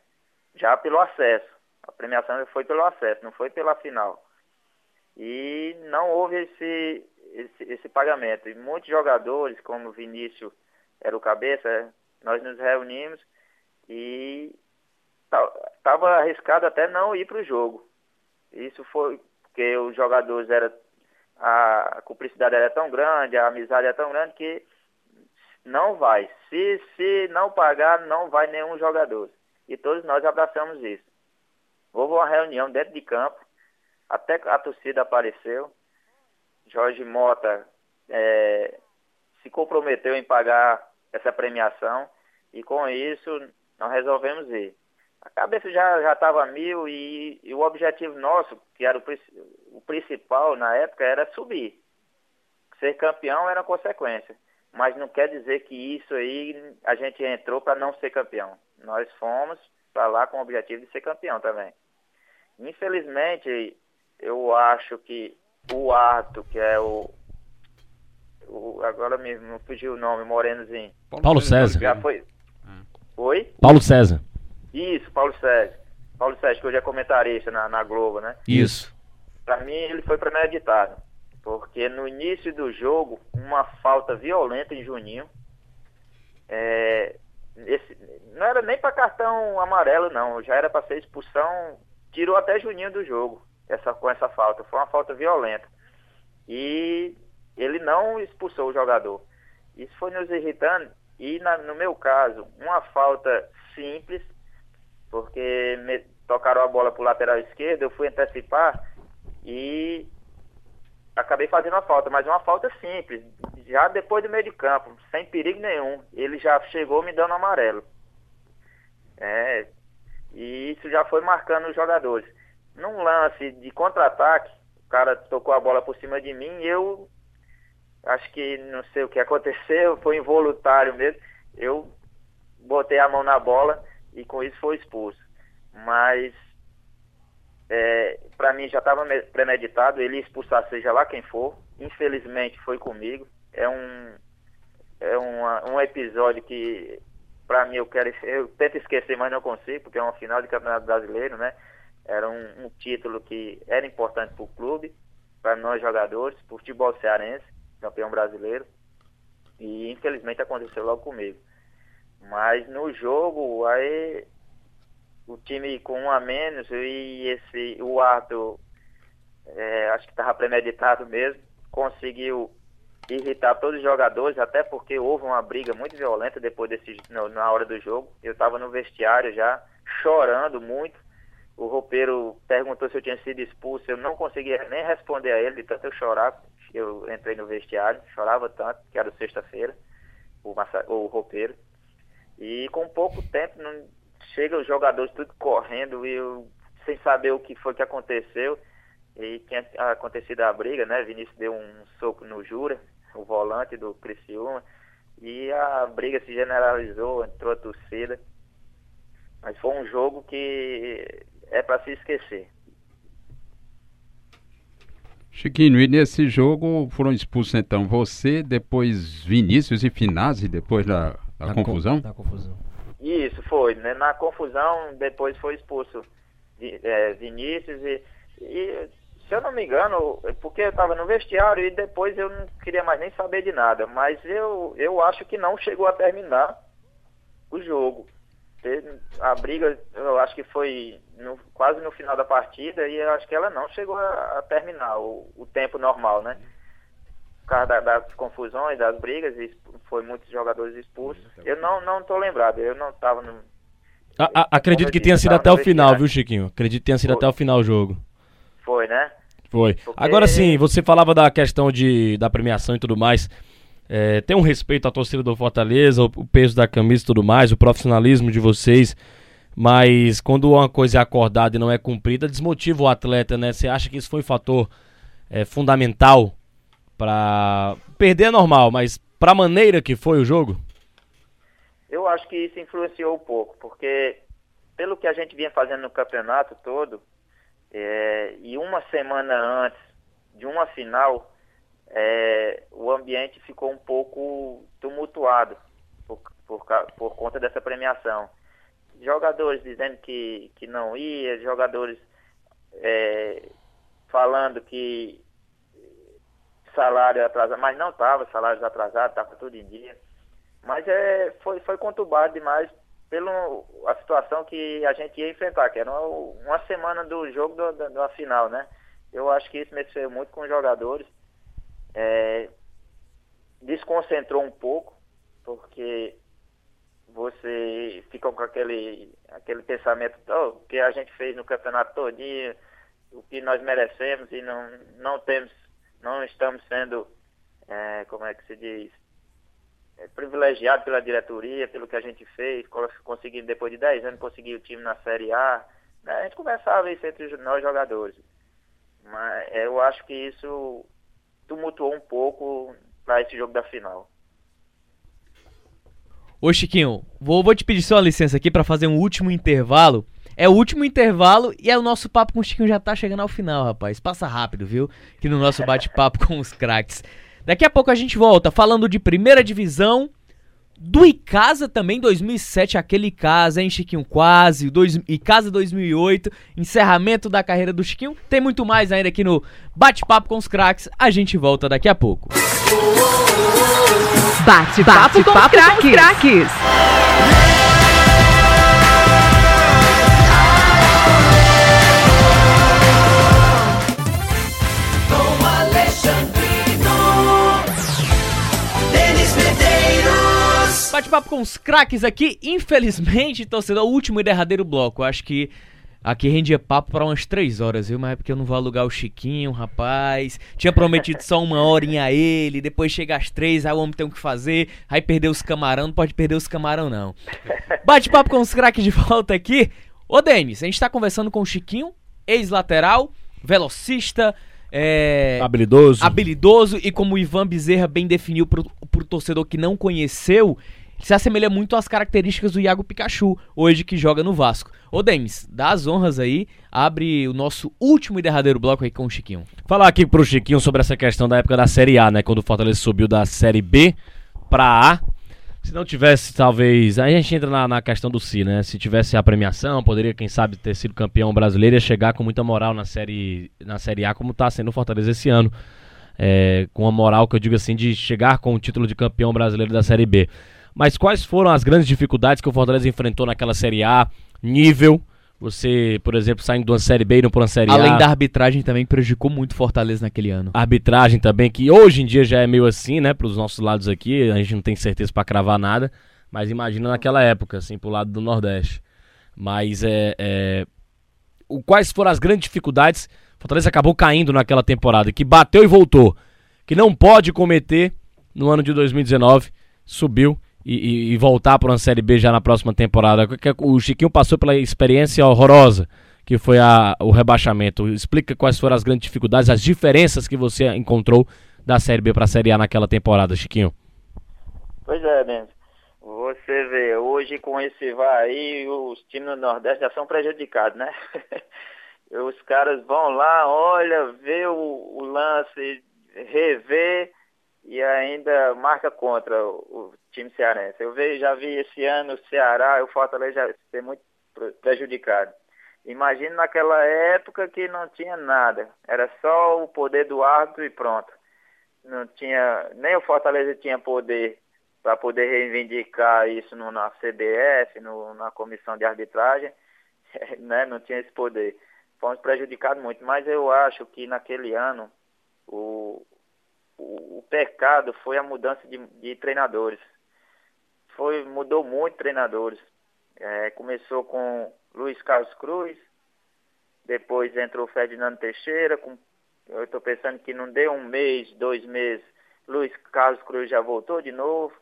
Speaker 5: Já pelo acesso. A premiação foi pelo acesso, não foi pela final. E não houve esse, esse, esse pagamento. E muitos jogadores, como Vinícius era o cabeça, nós nos reunimos e estava arriscado até não ir para o jogo. Isso foi porque os jogadores eram a cumplicidade era tão grande, a amizade é tão grande que não vai. Se, se não pagar, não vai nenhum jogador. E todos nós abraçamos isso. Houve uma reunião dentro de campo, até a torcida apareceu. Jorge Mota é, se comprometeu em pagar essa premiação e com isso nós resolvemos ir. A cabeça já estava mil e, e, o objetivo nosso, que era o, o, principal na época, era subir. Ser campeão era consequência. Mas não quer dizer que isso aí a gente entrou para não ser campeão. Nós fomos para lá com o objetivo de ser campeão também. Infelizmente, eu acho que o Arto, que é o. o agora me, me fugiu o nome, Morenozinho.
Speaker 3: Paulo César.
Speaker 5: Já foi. Oi?
Speaker 3: Paulo César.
Speaker 5: Isso, Paulo Sérgio. Paulo Sérgio, que hoje é comentarista na, na Globo, né?
Speaker 2: Isso.
Speaker 5: Para mim, ele foi premeditado. Porque no início do jogo, uma falta violenta em Juninho. É, esse, não era nem para cartão amarelo, não. Já era para ser expulsão. Tirou até Juninho do jogo essa, com essa falta. Foi uma falta violenta. E ele não expulsou o jogador. Isso foi nos irritando. E na, no meu caso, uma falta simples porque me tocaram a bola para o lateral esquerdo, eu fui antecipar e acabei fazendo a falta, mas uma falta simples, já depois do meio de campo, sem perigo nenhum. Ele já chegou me dando amarelo. É, e isso já foi marcando os jogadores. Num lance de contra-ataque, o cara tocou a bola por cima de mim e eu acho que não sei o que aconteceu, foi involuntário mesmo. Eu botei a mão na bola e com isso foi expulso. Mas é, para mim já estava premeditado, ele expulsar seja lá quem for. Infelizmente foi comigo. É um é uma, um episódio que para mim eu quero eu tento esquecer, mas não consigo, porque é uma final de Campeonato Brasileiro, né? Era um, um título que era importante para o clube, para nós jogadores, para o futebol cearense, campeão brasileiro. E infelizmente aconteceu logo comigo. Mas no jogo, aí o time com um a menos e esse o Arthur, é, acho que estava premeditado mesmo, conseguiu irritar todos os jogadores, até porque houve uma briga muito violenta depois desse no, na hora do jogo. Eu estava no vestiário já chorando muito. O roupeiro perguntou se eu tinha sido expulso, eu não conseguia nem responder a ele, de tanto eu chorar. Eu entrei no vestiário, chorava tanto, que era sexta-feira, o, o roupeiro. E com pouco tempo, não, chega os jogadores tudo correndo e eu, sem saber o que foi que aconteceu. E tinha acontecido a briga, né? Vinícius deu um soco no Jura, o volante do Criciúma. E a briga se generalizou, entrou a torcida. Mas foi um jogo que é para se esquecer.
Speaker 4: Chiquinho, e nesse jogo foram expulsos então você, depois Vinícius e Finazzi, depois da, da confusão?
Speaker 3: Da confusão.
Speaker 5: Isso, foi. Né? Na confusão, depois foi expulso é, Vinícius e, e, se eu não me engano, porque eu estava no vestiário e depois eu não queria mais nem saber de nada, mas eu, eu acho que não chegou a terminar o jogo. A briga, eu acho que foi no, quase no final da partida e eu acho que ela não chegou a, a terminar o, o, tempo normal, né? Por causa da, das confusões, das brigas, e foi muitos jogadores expulsos. Eu não não tô lembrado, eu não estava no.
Speaker 3: A, a, acredito que tenha sido até o final, viu, Chiquinho? Acredito que tenha sido foi. até o final o jogo.
Speaker 5: Foi, né?
Speaker 3: Foi. Porque... Agora sim, você falava da questão de, da premiação e tudo mais. É, tem um respeito à torcida do Fortaleza, o, o, peso da camisa e tudo mais, o profissionalismo de vocês. Mas quando uma coisa é acordada e não é cumprida, desmotiva o atleta, né? Você acha que isso foi um fator é, fundamental para perder é normal, mas para a maneira que foi o jogo?
Speaker 5: Eu acho que isso influenciou um pouco, porque pelo que a gente vinha fazendo no campeonato todo, é, e uma semana antes de uma final, é, o ambiente ficou um pouco tumultuado por, por, por conta dessa premiação. Jogadores dizendo que, que não ia, jogadores é, falando que salário atrasado, mas não estava salários atrasados, estava tudo em dia. Mas é, foi, foi conturbado demais pela situação que a gente ia enfrentar, que era uma, semana do jogo do, da final, né? Eu acho que isso mexeu muito com os jogadores. É, desconcentrou um pouco, porque você fica com aquele, aquele pensamento oh, que a gente fez no campeonato todinho, o que nós merecemos e não, não temos, não estamos sendo, é, como é que se diz, é, privilegiado pela diretoria, pelo que a gente fez, conseguindo depois de 10 anos conseguir o time na Série A. Né? A gente conversava isso entre nós jogadores. Mas eu acho que isso tumultuou um pouco para esse jogo da final.
Speaker 2: Ô Chiquinho, vou, vou te pedir só licença aqui para fazer um último intervalo. É o último intervalo e é o nosso papo com o Chiquinho já tá chegando ao final, rapaz. Passa rápido, viu? Que no nosso bate-papo com os craques. Daqui a pouco a gente volta falando de primeira divisão, do Icasa também, 2007, aquele Icasa, hein, Chiquinho? Quase. Dois, Icasa 2008, encerramento da carreira do Chiquinho. Tem muito mais ainda aqui no Bate-Papo com os Craques. A gente volta daqui a pouco.
Speaker 1: Bate-Papo Bate com, com os Craques.
Speaker 2: Bate-papo com os craques aqui. Infelizmente, torcedor, o último e derradeiro bloco. Acho que aqui rendia papo para umas três horas, viu? Mas é porque eu não vou alugar o Chiquinho, rapaz. Tinha prometido só uma horinha a ele. Depois chega às três, aí o homem tem o que fazer. Aí perdeu os camarão. Não pode perder os camarão, não. Bate-papo com os craques de volta aqui. Ô, Denis, a gente tá conversando com o Chiquinho, ex-lateral, velocista. É,
Speaker 3: habilidoso.
Speaker 2: Habilidoso e como o Ivan Bezerra bem definiu pro, pro torcedor que não conheceu, se assemelha muito às características do Iago Pikachu, hoje que joga no Vasco. Ô Denis, dá as honras aí, abre o nosso último e derradeiro bloco aí com o Chiquinho.
Speaker 3: Falar aqui pro Chiquinho sobre essa questão da época da Série A, né? Quando o Fortaleza subiu da Série B pra A. Se não tivesse, talvez. Aí a gente entra na, na questão do Si, né? Se tivesse a premiação, poderia, quem sabe, ter sido campeão brasileiro e chegar com muita moral na série, na série A, como tá sendo o Fortaleza esse ano. É, com a moral que eu digo assim, de chegar com o título de campeão brasileiro da Série B. Mas quais foram as grandes dificuldades que o Fortaleza enfrentou naquela Série A? Nível, você, por exemplo, saindo de uma Série B e não para uma Série
Speaker 2: Além
Speaker 3: A.
Speaker 2: Além da arbitragem também prejudicou muito o Fortaleza naquele ano.
Speaker 3: A arbitragem também, que hoje em dia já é meio assim, né? Para os nossos lados aqui, a gente não tem certeza para cravar nada. Mas imagina naquela época, assim, pro lado do Nordeste. Mas é, é... O, quais foram as grandes dificuldades? O Fortaleza acabou caindo naquela temporada, que bateu e voltou. Que não pode cometer no ano de 2019. Subiu e, e, voltar para uma Série B já na próxima temporada. O Chiquinho passou pela experiência horrorosa que foi a, o rebaixamento. Explica quais foram as grandes dificuldades, as diferenças que você encontrou da Série B para a Série A naquela temporada, Chiquinho.
Speaker 5: Pois é, Denis. Você vê, hoje com esse vai aí, os times do Nordeste já são prejudicados, né? os caras vão lá, olha, vê o, o lance, revê e ainda marca contra o, o time cearense. Eu vejo, já vi esse ano o Ceará e o Fortaleza ser muito prejudicado. Imagina naquela época que não tinha nada, era só o poder do árbitro e pronto. Não tinha, nem o Fortaleza tinha poder para poder reivindicar isso no, na CBF, no, na comissão de arbitragem, né, não tinha esse poder. Fomos prejudicados muito, mas eu acho que naquele ano o, o, pecado foi a mudança de, de, treinadores. Foi, mudou muito treinadores. É, começou com Luiz Carlos Cruz, depois entrou Ferdinando Teixeira, com, eu estou pensando que não deu um mês, dois meses, Luiz Carlos Cruz já voltou de novo.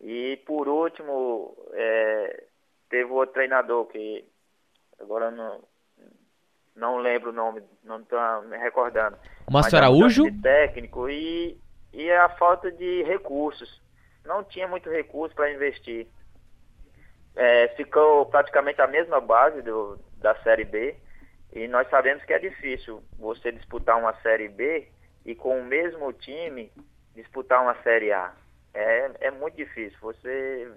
Speaker 5: E por último, é, teve outro treinador que agora não, não lembro o nome, não estou me recordando.
Speaker 2: Márcio Araújo?
Speaker 5: técnico e, e a falta de recursos. Não tinha muito recurso para investir. É, ficou praticamente a mesma base do, da Série B e nós sabemos que é difícil você disputar uma Série B e com o mesmo time disputar uma Série A é, é muito difícil. Você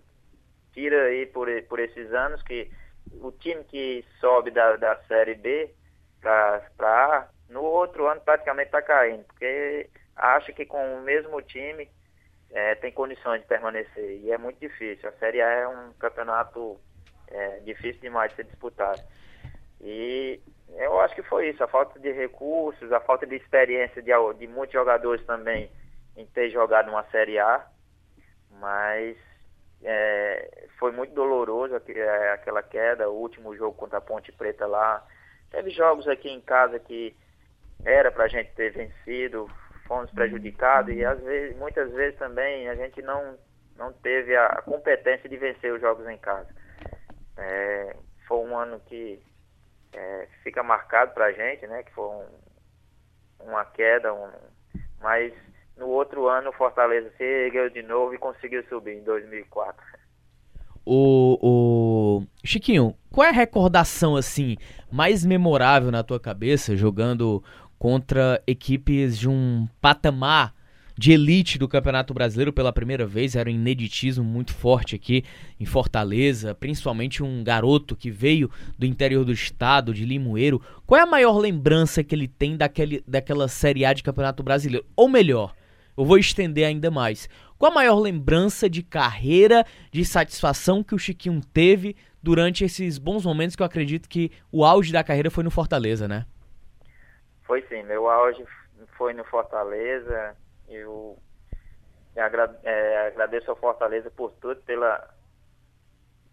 Speaker 5: tira aí por, por esses anos que o time que sobe da, da Série B para A, no outro ano praticamente está caindo, porque acha que com o mesmo time é, tem condições de permanecer. E é muito difícil. A Série A é um campeonato é, difícil demais de ser disputado. E eu acho que foi isso, a falta de recursos, a falta de experiência de, de muitos jogadores também em ter jogado uma Série A mas é, foi muito doloroso é, aquela queda, o último jogo contra a Ponte Preta lá. Teve jogos aqui em casa que era para a gente ter vencido, fomos prejudicados e às vezes, muitas vezes também a gente não, não teve a competência de vencer os jogos em casa. É, foi um ano que é, fica marcado para a gente, né? Que foi um, uma queda, um, mas no outro ano, o Fortaleza se ergueu de novo e conseguiu subir em 2004. O,
Speaker 2: o Chiquinho, qual é a recordação assim mais memorável na tua cabeça jogando contra equipes de um patamar de elite do Campeonato Brasileiro pela primeira vez, era um ineditismo muito forte aqui em Fortaleza, principalmente um garoto que veio do interior do estado, de Limoeiro. Qual é a maior lembrança que ele tem daquele, daquela Série A de Campeonato Brasileiro? Ou melhor, eu vou estender ainda mais. Qual a maior lembrança de carreira, de satisfação que o Chiquinho teve durante esses bons momentos que eu acredito que o auge da carreira foi no Fortaleza, né?
Speaker 5: Foi sim, meu auge foi no Fortaleza. Eu é, agradeço ao Fortaleza por tudo, pela,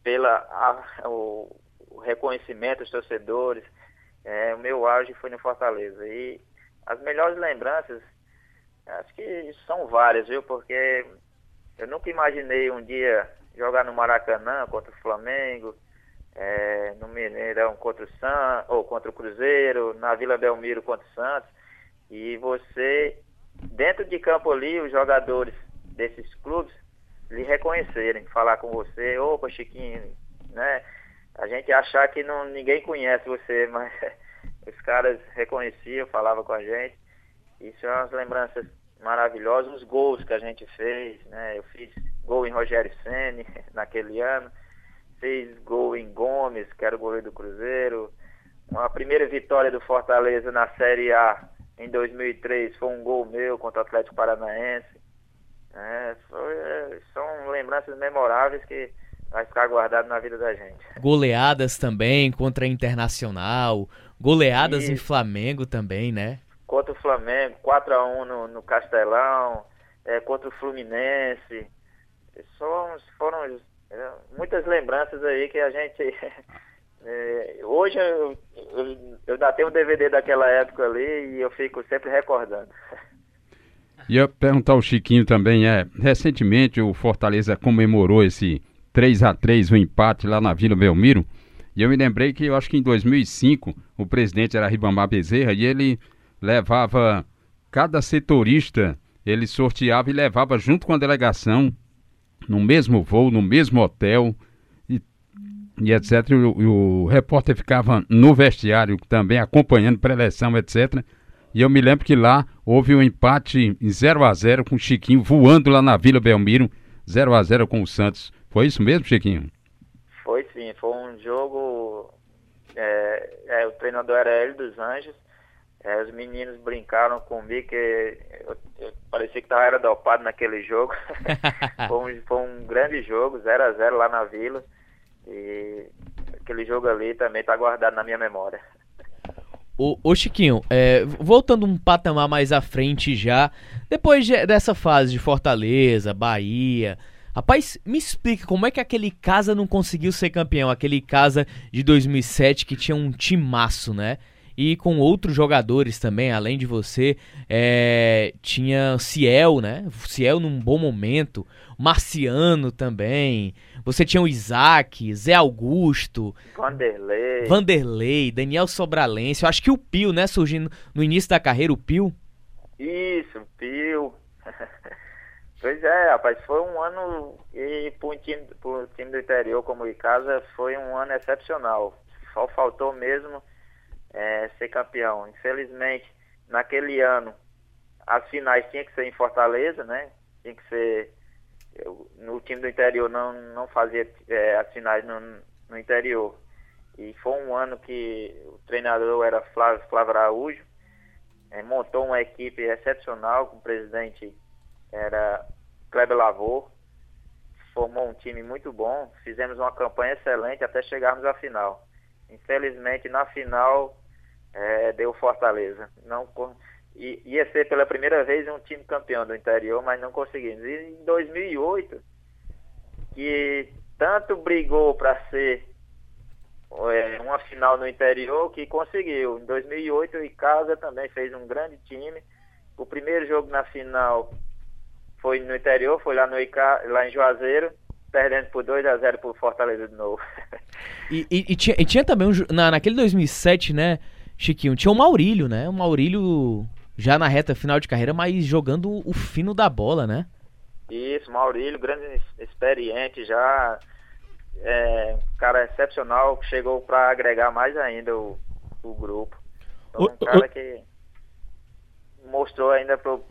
Speaker 5: pela a, o, o, reconhecimento dos torcedores. É, o meu auge foi no Fortaleza. E as melhores lembranças Acho que são várias, viu? Porque eu nunca imaginei um dia jogar no Maracanã contra o Flamengo, é, no Mineirão contra o San, ou contra o Cruzeiro, na Vila Belmiro contra o Santos. E você, dentro de campo ali, os jogadores desses clubes lhe reconhecerem, falar com você, opa Chiquinho, né? A gente achar que não, ninguém conhece você, mas os caras reconheciam, falavam com a gente. Isso é umas lembranças maravilhosas, os gols que a gente fez, né? Eu fiz gol em Rogério Ceni naquele ano, fiz gol em Gomes, que era o goleiro do Cruzeiro. Uma primeira vitória do Fortaleza na Série A em 2003 foi um gol meu contra o Atlético Paranaense. É, foi, são lembranças memoráveis que vai ficar guardado na vida da gente.
Speaker 2: Goleadas também contra a Internacional, goleadas e... em Flamengo também, né?
Speaker 5: Contra o Flamengo, 4x1 no, no Castelão, é, contra o Fluminense. São, foram é, muitas lembranças aí que a gente. É, hoje eu, eu, eu ainda tenho um DVD daquela época ali e eu fico sempre recordando.
Speaker 4: Eu perguntar ao Chiquinho também, é, recentemente o Fortaleza comemorou esse 3 a 3 o empate lá na Vila Belmiro, e eu me lembrei que eu acho que em 2005 o presidente era Ribamar Bezerra e ele levava cada setorista, ele sorteava e levava junto com a delegação, no mesmo voo, no mesmo hotel, e, e etc. E o, e o, repórter ficava no vestiário também, acompanhando pré-eleção, etc. E eu me lembro que lá houve um empate em 0 a 0 com o Chiquinho voando lá na Vila Belmiro, 0 a 0 com o Santos. Foi isso mesmo, Chiquinho?
Speaker 5: Foi sim, foi um jogo. É, é, o treinador era Hélio dos Anjos É, os meninos brincaram comigo que eu, eu parecia que tava era dopado naquele jogo. foi, um, foi um grande jogo, 0 a 0 lá na Vila. E aquele jogo ali também tá guardado na minha memória.
Speaker 2: Ô, ô Chiquinho, é, voltando um patamar mais à frente já, depois de- dessa fase de Fortaleza, Bahia, rapaz, me explica como é que aquele Casa não conseguiu ser campeão, aquele Casa de 2007 que tinha um timaço, né? E com outros jogadores também, além de você, é, tinha Ciel, né? Ciel num bom momento, Marciano também, você tinha o Isaac, Zé Augusto,
Speaker 5: Vanderlei.
Speaker 2: Vanderlei, Daniel Sobralense, eu acho que o Pio, né, surgindo no início da carreira, o Pio.
Speaker 5: Isso, Pio. pois é, rapaz, foi um ano e para um time, pro time do interior como o Icasa foi um ano excepcional. Só faltou mesmo é, ser campeão. Infelizmente, naquele ano as finais tinha que ser em Fortaleza, né? Tinha que ser eu- no time do interior não não fazia é, as finais no, no interior. E foi um ano que o treinador era Flávio, Flávio Araújo. É, montou uma equipe excepcional, com o presidente era Kleber Lavor, formou um time muito bom, fizemos uma campanha excelente até chegarmos à final. Infelizmente, na final, é, deu Fortaleza. Não, i- ia ser pela primeira vez um time campeão do interior, mas não conseguimos. E em 2008, que tanto brigou para ser é, uma final no interior que conseguiu. Em 2008 o Icasa também fez um grande time. O primeiro jogo na final foi no interior, foi lá no Ica, lá em Juazeiro, perdendo por 2 a 0 por Fortaleza de novo.
Speaker 2: E, e- e tinha, e tinha também, um, na, naquele 2007, né, Chiquinho, tinha o Maurílio, né, o Maurílio já na reta final de carreira, mas jogando o fino da bola, né.
Speaker 5: Isso, Maurílio, grande ex- experiente já, é, um cara excepcional, chegou para agregar mais ainda o, o grupo. Então,
Speaker 3: O-
Speaker 5: um cara que mostrou ainda pro,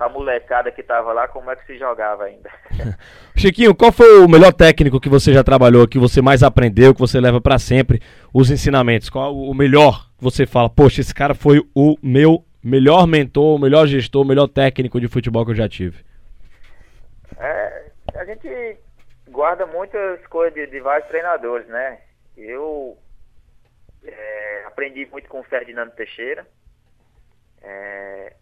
Speaker 5: pra molecada que tava lá como é que se jogava ainda.
Speaker 3: Chiquinho, qual foi o melhor técnico que você já trabalhou, que você mais aprendeu, que você leva pra sempre os ensinamentos? Qual o melhor que você fala? Poxa, esse cara foi o meu melhor mentor, o melhor gestor, o melhor técnico de futebol que eu já tive.
Speaker 5: É, a gente guarda muitas coisas de, de vários treinadores, né? Eu é, aprendi muito com o Ferdinando Teixeira, é,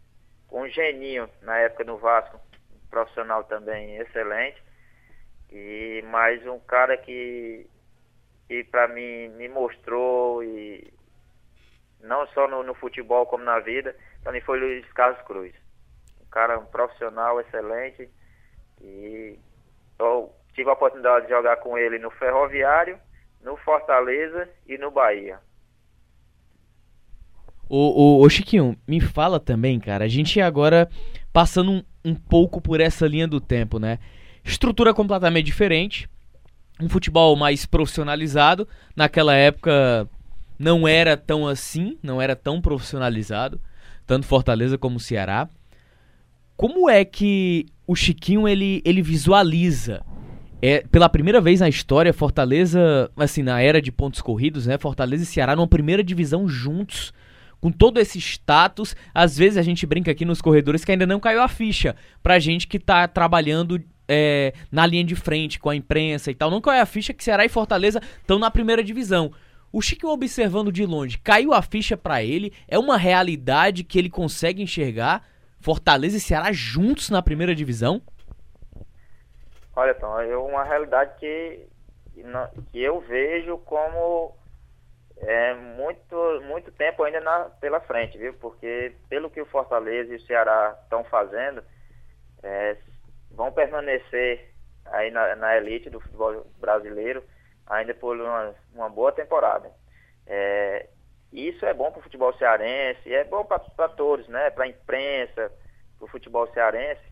Speaker 5: com o Geninho, na época no Vasco, um profissional também excelente, e mais um cara que, que para mim me mostrou, e não só no, no futebol como na vida, também foi Luiz Carlos Cruz. Um cara, um profissional excelente, e eu tive a oportunidade de jogar com ele no Ferroviário, no Fortaleza e no Bahia.
Speaker 2: Ô, ô, ô, Chiquinho, me fala também, cara, a gente agora passando um, um pouco por essa linha do tempo, né, estrutura completamente diferente, um futebol mais profissionalizado, naquela época não era tão assim, não era tão profissionalizado, tanto Fortaleza como Ceará. Como é que o Chiquinho ele, ele visualiza é, pela primeira vez na história Fortaleza, assim, na era de pontos corridos, né? Fortaleza e Ceará numa primeira divisão juntos, com todo esse status. Às vezes a gente brinca aqui nos corredores que ainda não caiu a ficha pra gente que tá trabalhando é, na linha de frente com a imprensa e tal. Não caiu a ficha que Ceará e Fortaleza estão na primeira divisão. O Chiquinho observando de longe, caiu a ficha pra ele? É uma realidade que ele consegue enxergar? Fortaleza e Ceará juntos na primeira divisão?
Speaker 5: Olha, Tom, é uma realidade que, que eu vejo como tempo ainda na, pela frente, viu? Porque pelo que o Fortaleza e o Ceará estão fazendo, é, vão permanecer aí na, na, elite do futebol brasileiro ainda por uma, uma boa temporada. É, isso é bom para o futebol cearense, é bom para todos, né? Para a imprensa, para o futebol cearense,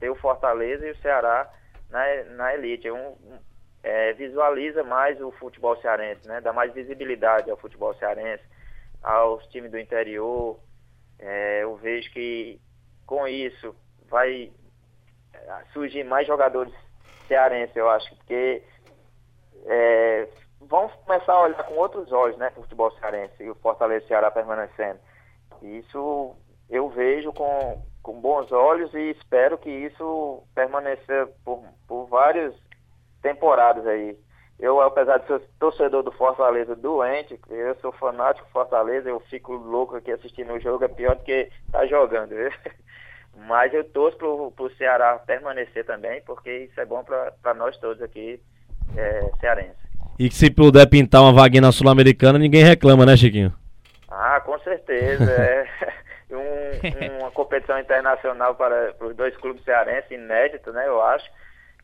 Speaker 5: ter o Fortaleza e o Ceará na, na elite. Um, é, visualiza mais o futebol cearense, né? Dá mais visibilidade ao futebol cearense, aos times do interior. É, eu vejo que com isso vai surgir mais jogadores cearenses, eu acho, porque é, vão começar a olhar com outros olhos, né, para o futebol cearense e o Fortaleza e Ceará permanecendo. Isso eu vejo com, com bons olhos e espero que isso permaneça por, por várias temporadas aí. Eu, apesar de ser torcedor do Fortaleza doente, eu sou fanático do Fortaleza, eu fico louco aqui assistindo o jogo, é pior do que tá jogando. viu? Mas eu torço pro, pro Ceará permanecer também, porque isso é bom para nós todos aqui, é, cearenses.
Speaker 3: E que se puder pintar uma vaguinha na Sul-Americana, ninguém reclama, né, Chiquinho?
Speaker 5: Ah, com certeza. é um- uma competição internacional para, para os dois clubes cearenses, inédito, né? Eu acho.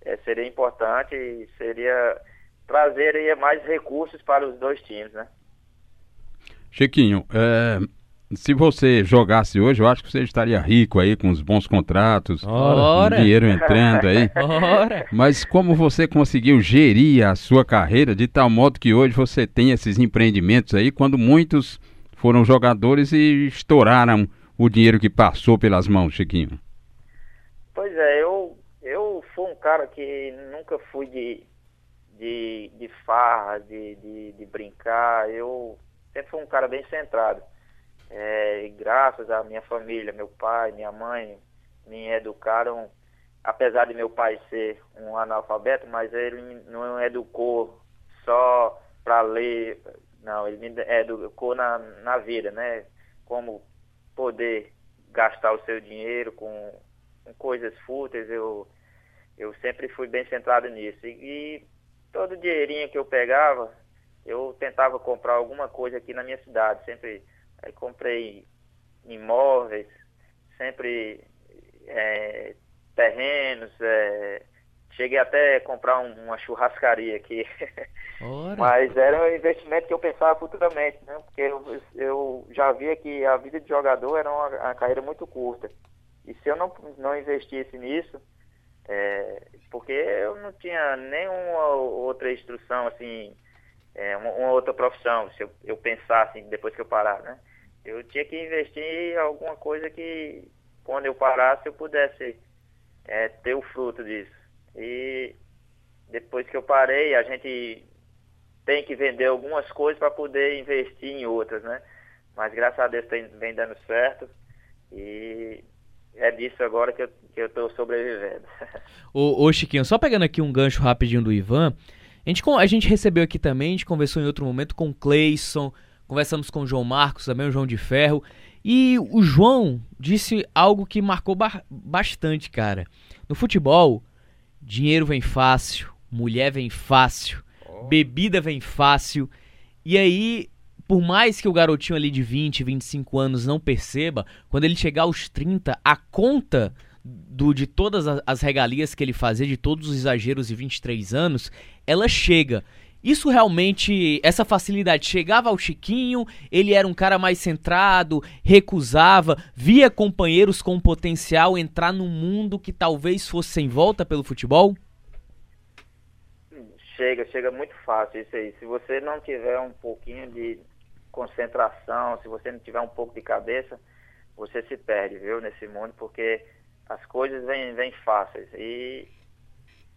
Speaker 5: É, seria importante e seria trazer aí mais recursos para os dois times, né?
Speaker 4: Chiquinho, é, se você jogasse hoje, eu acho que você estaria rico aí, com os bons contratos,
Speaker 2: Ora.
Speaker 4: dinheiro entrando aí.
Speaker 2: Ora!
Speaker 4: Mas como você conseguiu gerir a sua carreira de tal modo que hoje você tem esses empreendimentos aí, quando muitos foram jogadores e estouraram o dinheiro que passou pelas mãos, Chiquinho?
Speaker 5: Pois é, eu, eu fui um cara que nunca fui de, de, de farra, de, de, de brincar. Eu sempre fui um cara bem centrado. É, e graças à minha família, meu pai, minha mãe, me educaram, apesar de meu pai ser um analfabeto, mas ele não educou só para ler, não, ele me educou na, na vida, né? Como poder gastar o seu dinheiro com, com coisas fúteis, eu, eu sempre fui bem centrado nisso. E, e todo o dinheirinho que eu pegava, eu tentava comprar alguma coisa aqui na minha cidade. Sempre aí comprei imóveis, sempre é, terrenos, é, cheguei até a comprar um- uma churrascaria aqui. Mas era um investimento que eu pensava futuramente, né? Porque eu, eu já via que a vida de jogador era uma, uma carreira muito curta. E se eu não, não investisse nisso, é, porque eu não tinha nenhuma outra instrução, assim, é, uma, uma outra profissão, se eu, eu pensasse depois que eu parar, né? Eu tinha que investir em alguma coisa que, quando eu parasse, eu pudesse é, ter o fruto disso. E depois que eu parei, a gente tem que vender algumas coisas para poder investir em outras, né? Mas graças a Deus tem, vem dando certo e é disso agora que eu, que eu tô sobrevivendo.
Speaker 2: Ô, ô Chiquinho, só pegando aqui um gancho rapidinho do Ivan, a gente, a gente recebeu aqui também, a gente conversou em outro momento com o Cleison, conversamos com o João Marcos também, o João de Ferro, e o João disse algo que marcou ba- bastante, cara. No futebol, dinheiro vem fácil, mulher vem fácil, bebida vem fácil, e aí, por mais que o garotinho ali de 20, 25 anos não perceba, quando ele chegar aos 30, a conta do, de todas as, as regalias que ele fazia, de todos os exageros de 23 anos, ela chega. Isso realmente, essa facilidade chegava ao Chiquinho, ele era um cara mais centrado, recusava, via companheiros com potencial entrar num mundo que talvez fosse sem volta pelo futebol?
Speaker 5: chega, chega muito fácil isso aí. Se você não tiver um pouquinho de concentração, se você não tiver um pouco de cabeça, você se perde, viu, nesse mundo, porque as coisas vêm, vêm fáceis. E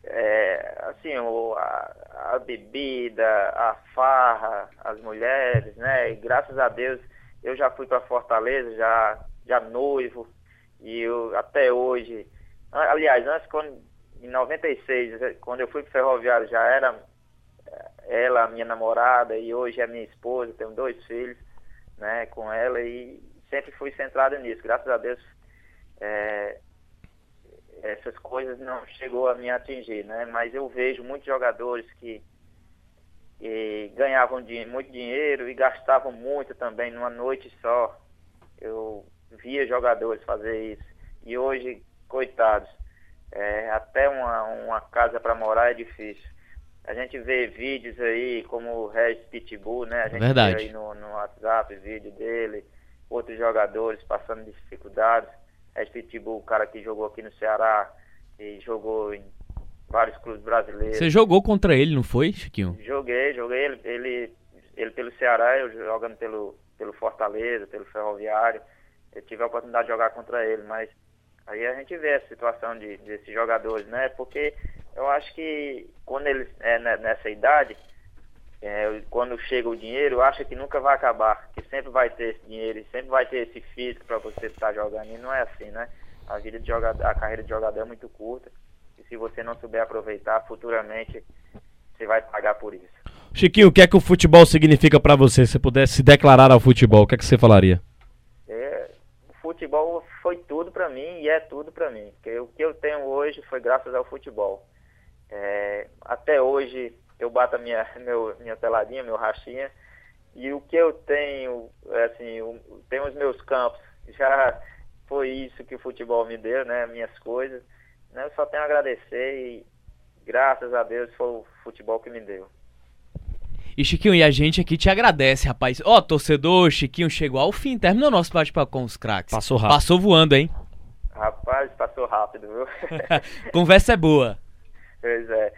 Speaker 5: é, assim, o, a, a bebida, a farra, as mulheres, né? E graças a Deus eu já fui para Fortaleza, já, já noivo, e eu até hoje. Aliás, antes quando em 96, quando eu fui pro Ferroviário, já era ela a minha namorada e hoje é minha esposa, tenho dois filhos, né, com ela e sempre fui centrado nisso. Graças a Deus, eh, essas coisas não chegou a me atingir, né? Mas eu vejo muitos jogadores que, que ganhavam muito dinheiro e gastavam muito também numa noite só. Eu via jogadores fazer isso e hoje, coitados, é, até uma, uma casa para morar é difícil. A gente vê vídeos aí como o Regis Pitbull, né? A gente
Speaker 2: Verdade.
Speaker 5: vê aí no, no WhatsApp vídeo dele, outros jogadores passando dificuldades. Regis Pitbull, o cara que jogou aqui no Ceará e jogou em vários clubes brasileiros.
Speaker 2: Você jogou contra ele, não foi, Chiquinho?
Speaker 5: Joguei, joguei ele, ele, ele pelo Ceará, eu jogando pelo, pelo Fortaleza, pelo Ferroviário. Eu tive a oportunidade de jogar contra ele, mas aí a gente vê a situação de, desses jogadores, né? Porque eu acho que quando eles é ne- nessa idade, é, quando chega o dinheiro, acha que nunca vai acabar, que sempre vai ter esse dinheiro, sempre vai ter esse físico para você estar jogando. E não é assim, né? A vida de jogador, a carreira de jogador é muito curta. E se você não souber aproveitar, futuramente você vai pagar por isso.
Speaker 3: Chiquinho, o que é que o futebol significa pra você? Se você pudesse se declarar ao futebol, o que é que você falaria?
Speaker 5: É, o futebol foi tudo pra mim e é tudo pra mim. Porque o que eu tenho hoje foi graças ao futebol. É, até hoje eu bato a minha, meu, minha peladinha, meu rachinha. E o que eu tenho, é assim, o, tenho os meus campos. Já foi isso que o futebol me deu, né? Minhas coisas. Né? Eu só tenho a agradecer e graças a Deus foi o futebol que me deu.
Speaker 2: E Chiquinho, e a gente aqui te agradece, rapaz. Ó, torcedor, Chiquinho chegou ao fim, terminou nosso bate-papo com os craques.
Speaker 3: Passou rápido.
Speaker 2: Passou voando, hein?
Speaker 5: Rapaz, passou rápido, viu?
Speaker 2: Conversa é boa.
Speaker 5: Pois é.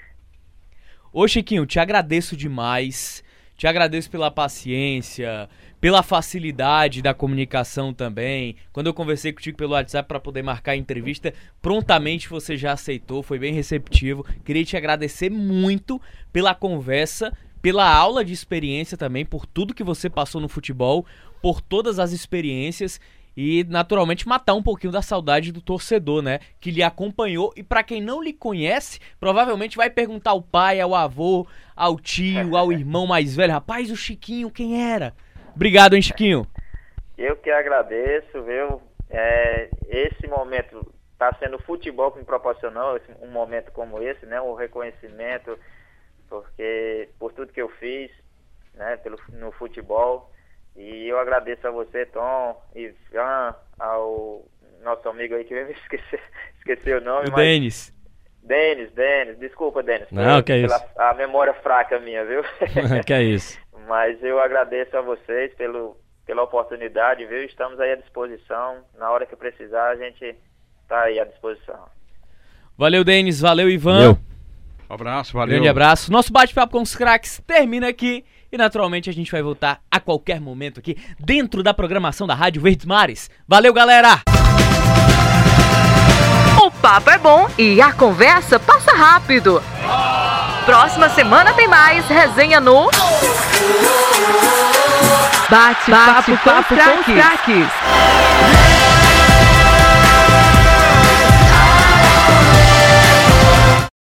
Speaker 2: Ô Chiquinho, te agradeço demais. Te agradeço pela paciência, pela facilidade da comunicação também. Quando eu conversei contigo pelo WhatsApp para poder marcar a entrevista, prontamente você já aceitou, foi bem receptivo. Queria te agradecer muito pela conversa, pela aula de experiência também, por tudo que você passou no futebol, por todas as experiências e naturalmente matar um pouquinho da saudade do torcedor, né? Que lhe acompanhou e para quem não lhe conhece, provavelmente vai perguntar ao pai, ao avô, ao tio, ao irmão mais velho, rapaz, o Chiquinho, quem era? Obrigado, hein, Chiquinho.
Speaker 5: Eu que agradeço, viu? É, esse momento está sendo o futebol que me proporcionou esse- um momento como esse, né? O reconhecimento, porque por tudo que eu fiz, né? Pelo, no futebol. E eu agradeço a você, Tom, Ivan, ao nosso amigo aí que eu me esqueci, esqueci o nome,
Speaker 2: O
Speaker 5: mas
Speaker 2: Denis.
Speaker 5: Denis, Denis, desculpa, Denis.
Speaker 3: Não, que é
Speaker 5: pela,
Speaker 3: isso.
Speaker 5: A memória fraca minha, viu?
Speaker 3: que é isso.
Speaker 5: Mas eu agradeço a vocês pelo, pela oportunidade, viu? Estamos aí à disposição. Na hora que precisar, a gente está aí à disposição.
Speaker 2: Valeu, Denis. Valeu, Ivan.
Speaker 3: Valeu.
Speaker 4: Um abraço, valeu.
Speaker 2: Grande abraço. Nosso bate-papo com os craques termina aqui. E naturalmente a gente vai voltar a qualquer momento aqui dentro da programação da Rádio Verdes Mares. Valeu, galera!
Speaker 1: O papo é bom e a conversa passa rápido. Próxima semana tem mais resenha no Bate, papo, com os craques.